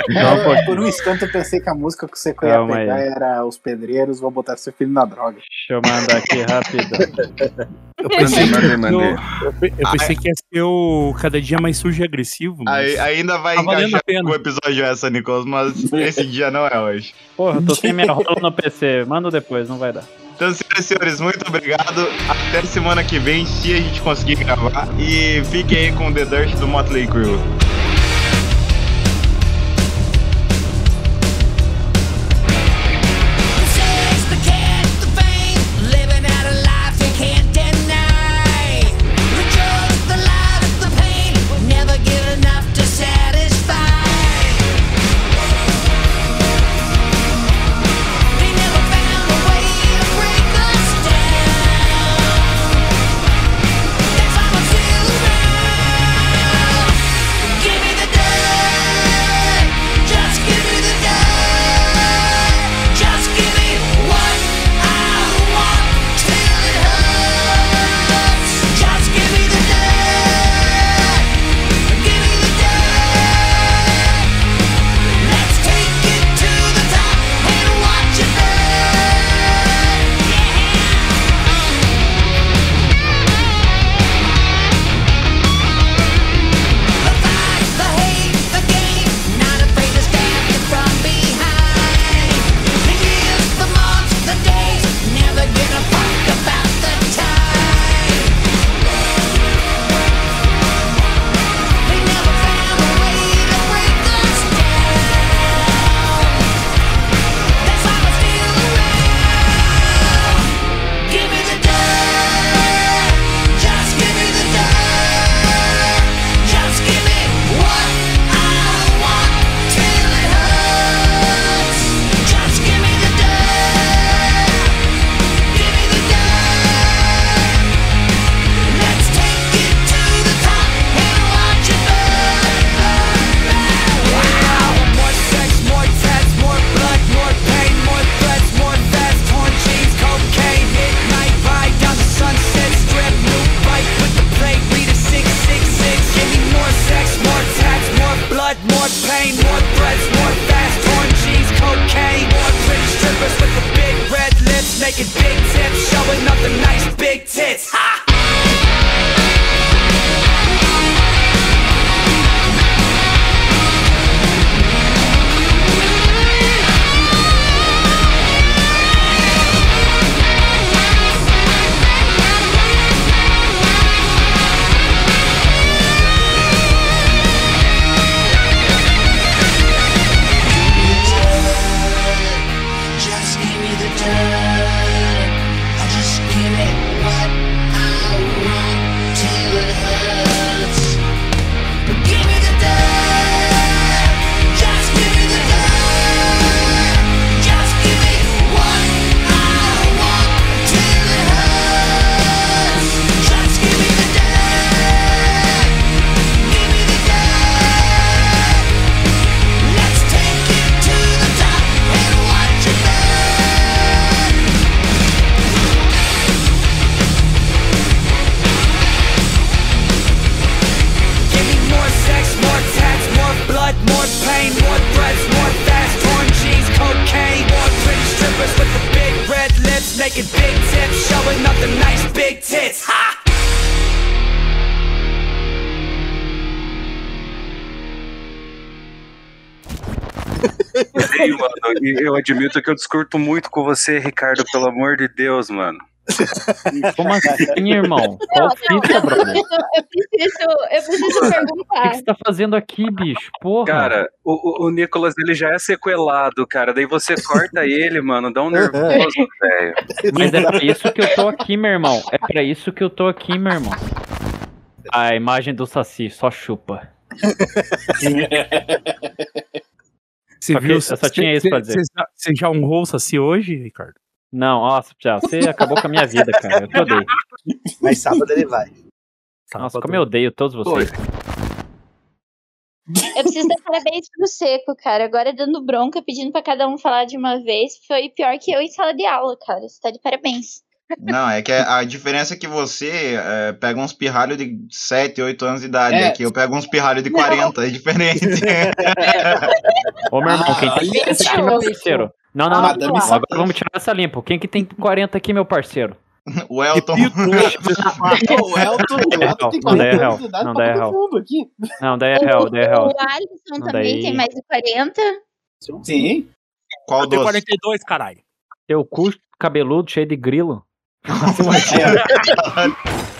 Um Eu, pouquinho. por um instante eu pensei que a música que você ia pegar aí. era Os Pedreiros, vou botar seu filho na droga. Deixa eu mandar aqui rápido. Eu pensei, Mandei, que, mandei. eu, eu pe- eu pensei que ia ser o cada dia mais sujo e agressivo. Mas... Aí- ainda vai Tá valendo encaixar a pena. com o episódio essa, Nicolas, mas esse dia não é hoje. Porra, eu tô sem minha rola no PC. Manda depois, não vai dar. Então, senhoras e senhores, muito obrigado. Até semana que vem, se a gente conseguir gravar. E fiquem aí com o The Dirt do Motley Crue. Eu admito que eu discuto muito com você, Ricardo, pelo amor de Deus, mano. Como assim, irmão? Não, Qual não, fita, eu preciso, eu preciso, eu preciso O que, perguntar. você tá fazendo aqui, bicho? Porra. Cara, o, o- o Nicolas ele já é sequelado, cara. Daí você corta <laughs> ele, mano, dá um nervoso, velho. Mas é pra isso que eu tô aqui, meu irmão. É pra isso que eu tô aqui, meu irmão. A imagem do Saci só chupa. <laughs> Você Só que viu? eu só tinha isso pra dizer. Você já, honrou o Saci hoje, Ricardo? Não, nossa, já, você acabou com a minha vida, cara. Eu te odeio. <laughs> Mas sábado ele vai. Nossa, como eu odeio todos vocês. Eu preciso dar parabéns pro Seco, cara. Agora dando bronca, pedindo pra cada um falar de uma vez. Foi pior que eu em sala de aula, cara. Você tá de parabéns. Não, é que a diferença é que você é, pega uns pirralhos de 7, 8 anos de idade. É. Aqui eu pego uns pirralhos de 40, é diferente. <laughs> Ô, meu irmão, quem tem olha 40 aqui, meu parceiro? Não, não, não. Madame Agora Satã. vamos tirar essa limpa. Quem que tem 40 aqui, meu parceiro? <laughs> o Elton. <laughs> o Elton, o Elton tem Não, daí é 40 real. anos de idade Não, pra daí é todo real. mundo aqui. Não, daí é real, daí é real. O Alisson Não, também daí- tem mais de 40. Sim. Qual Eu tenho doce? 42, caralho. Teu cu cabeludo cheio de grilo. Oh my <laughs> god. <laughs>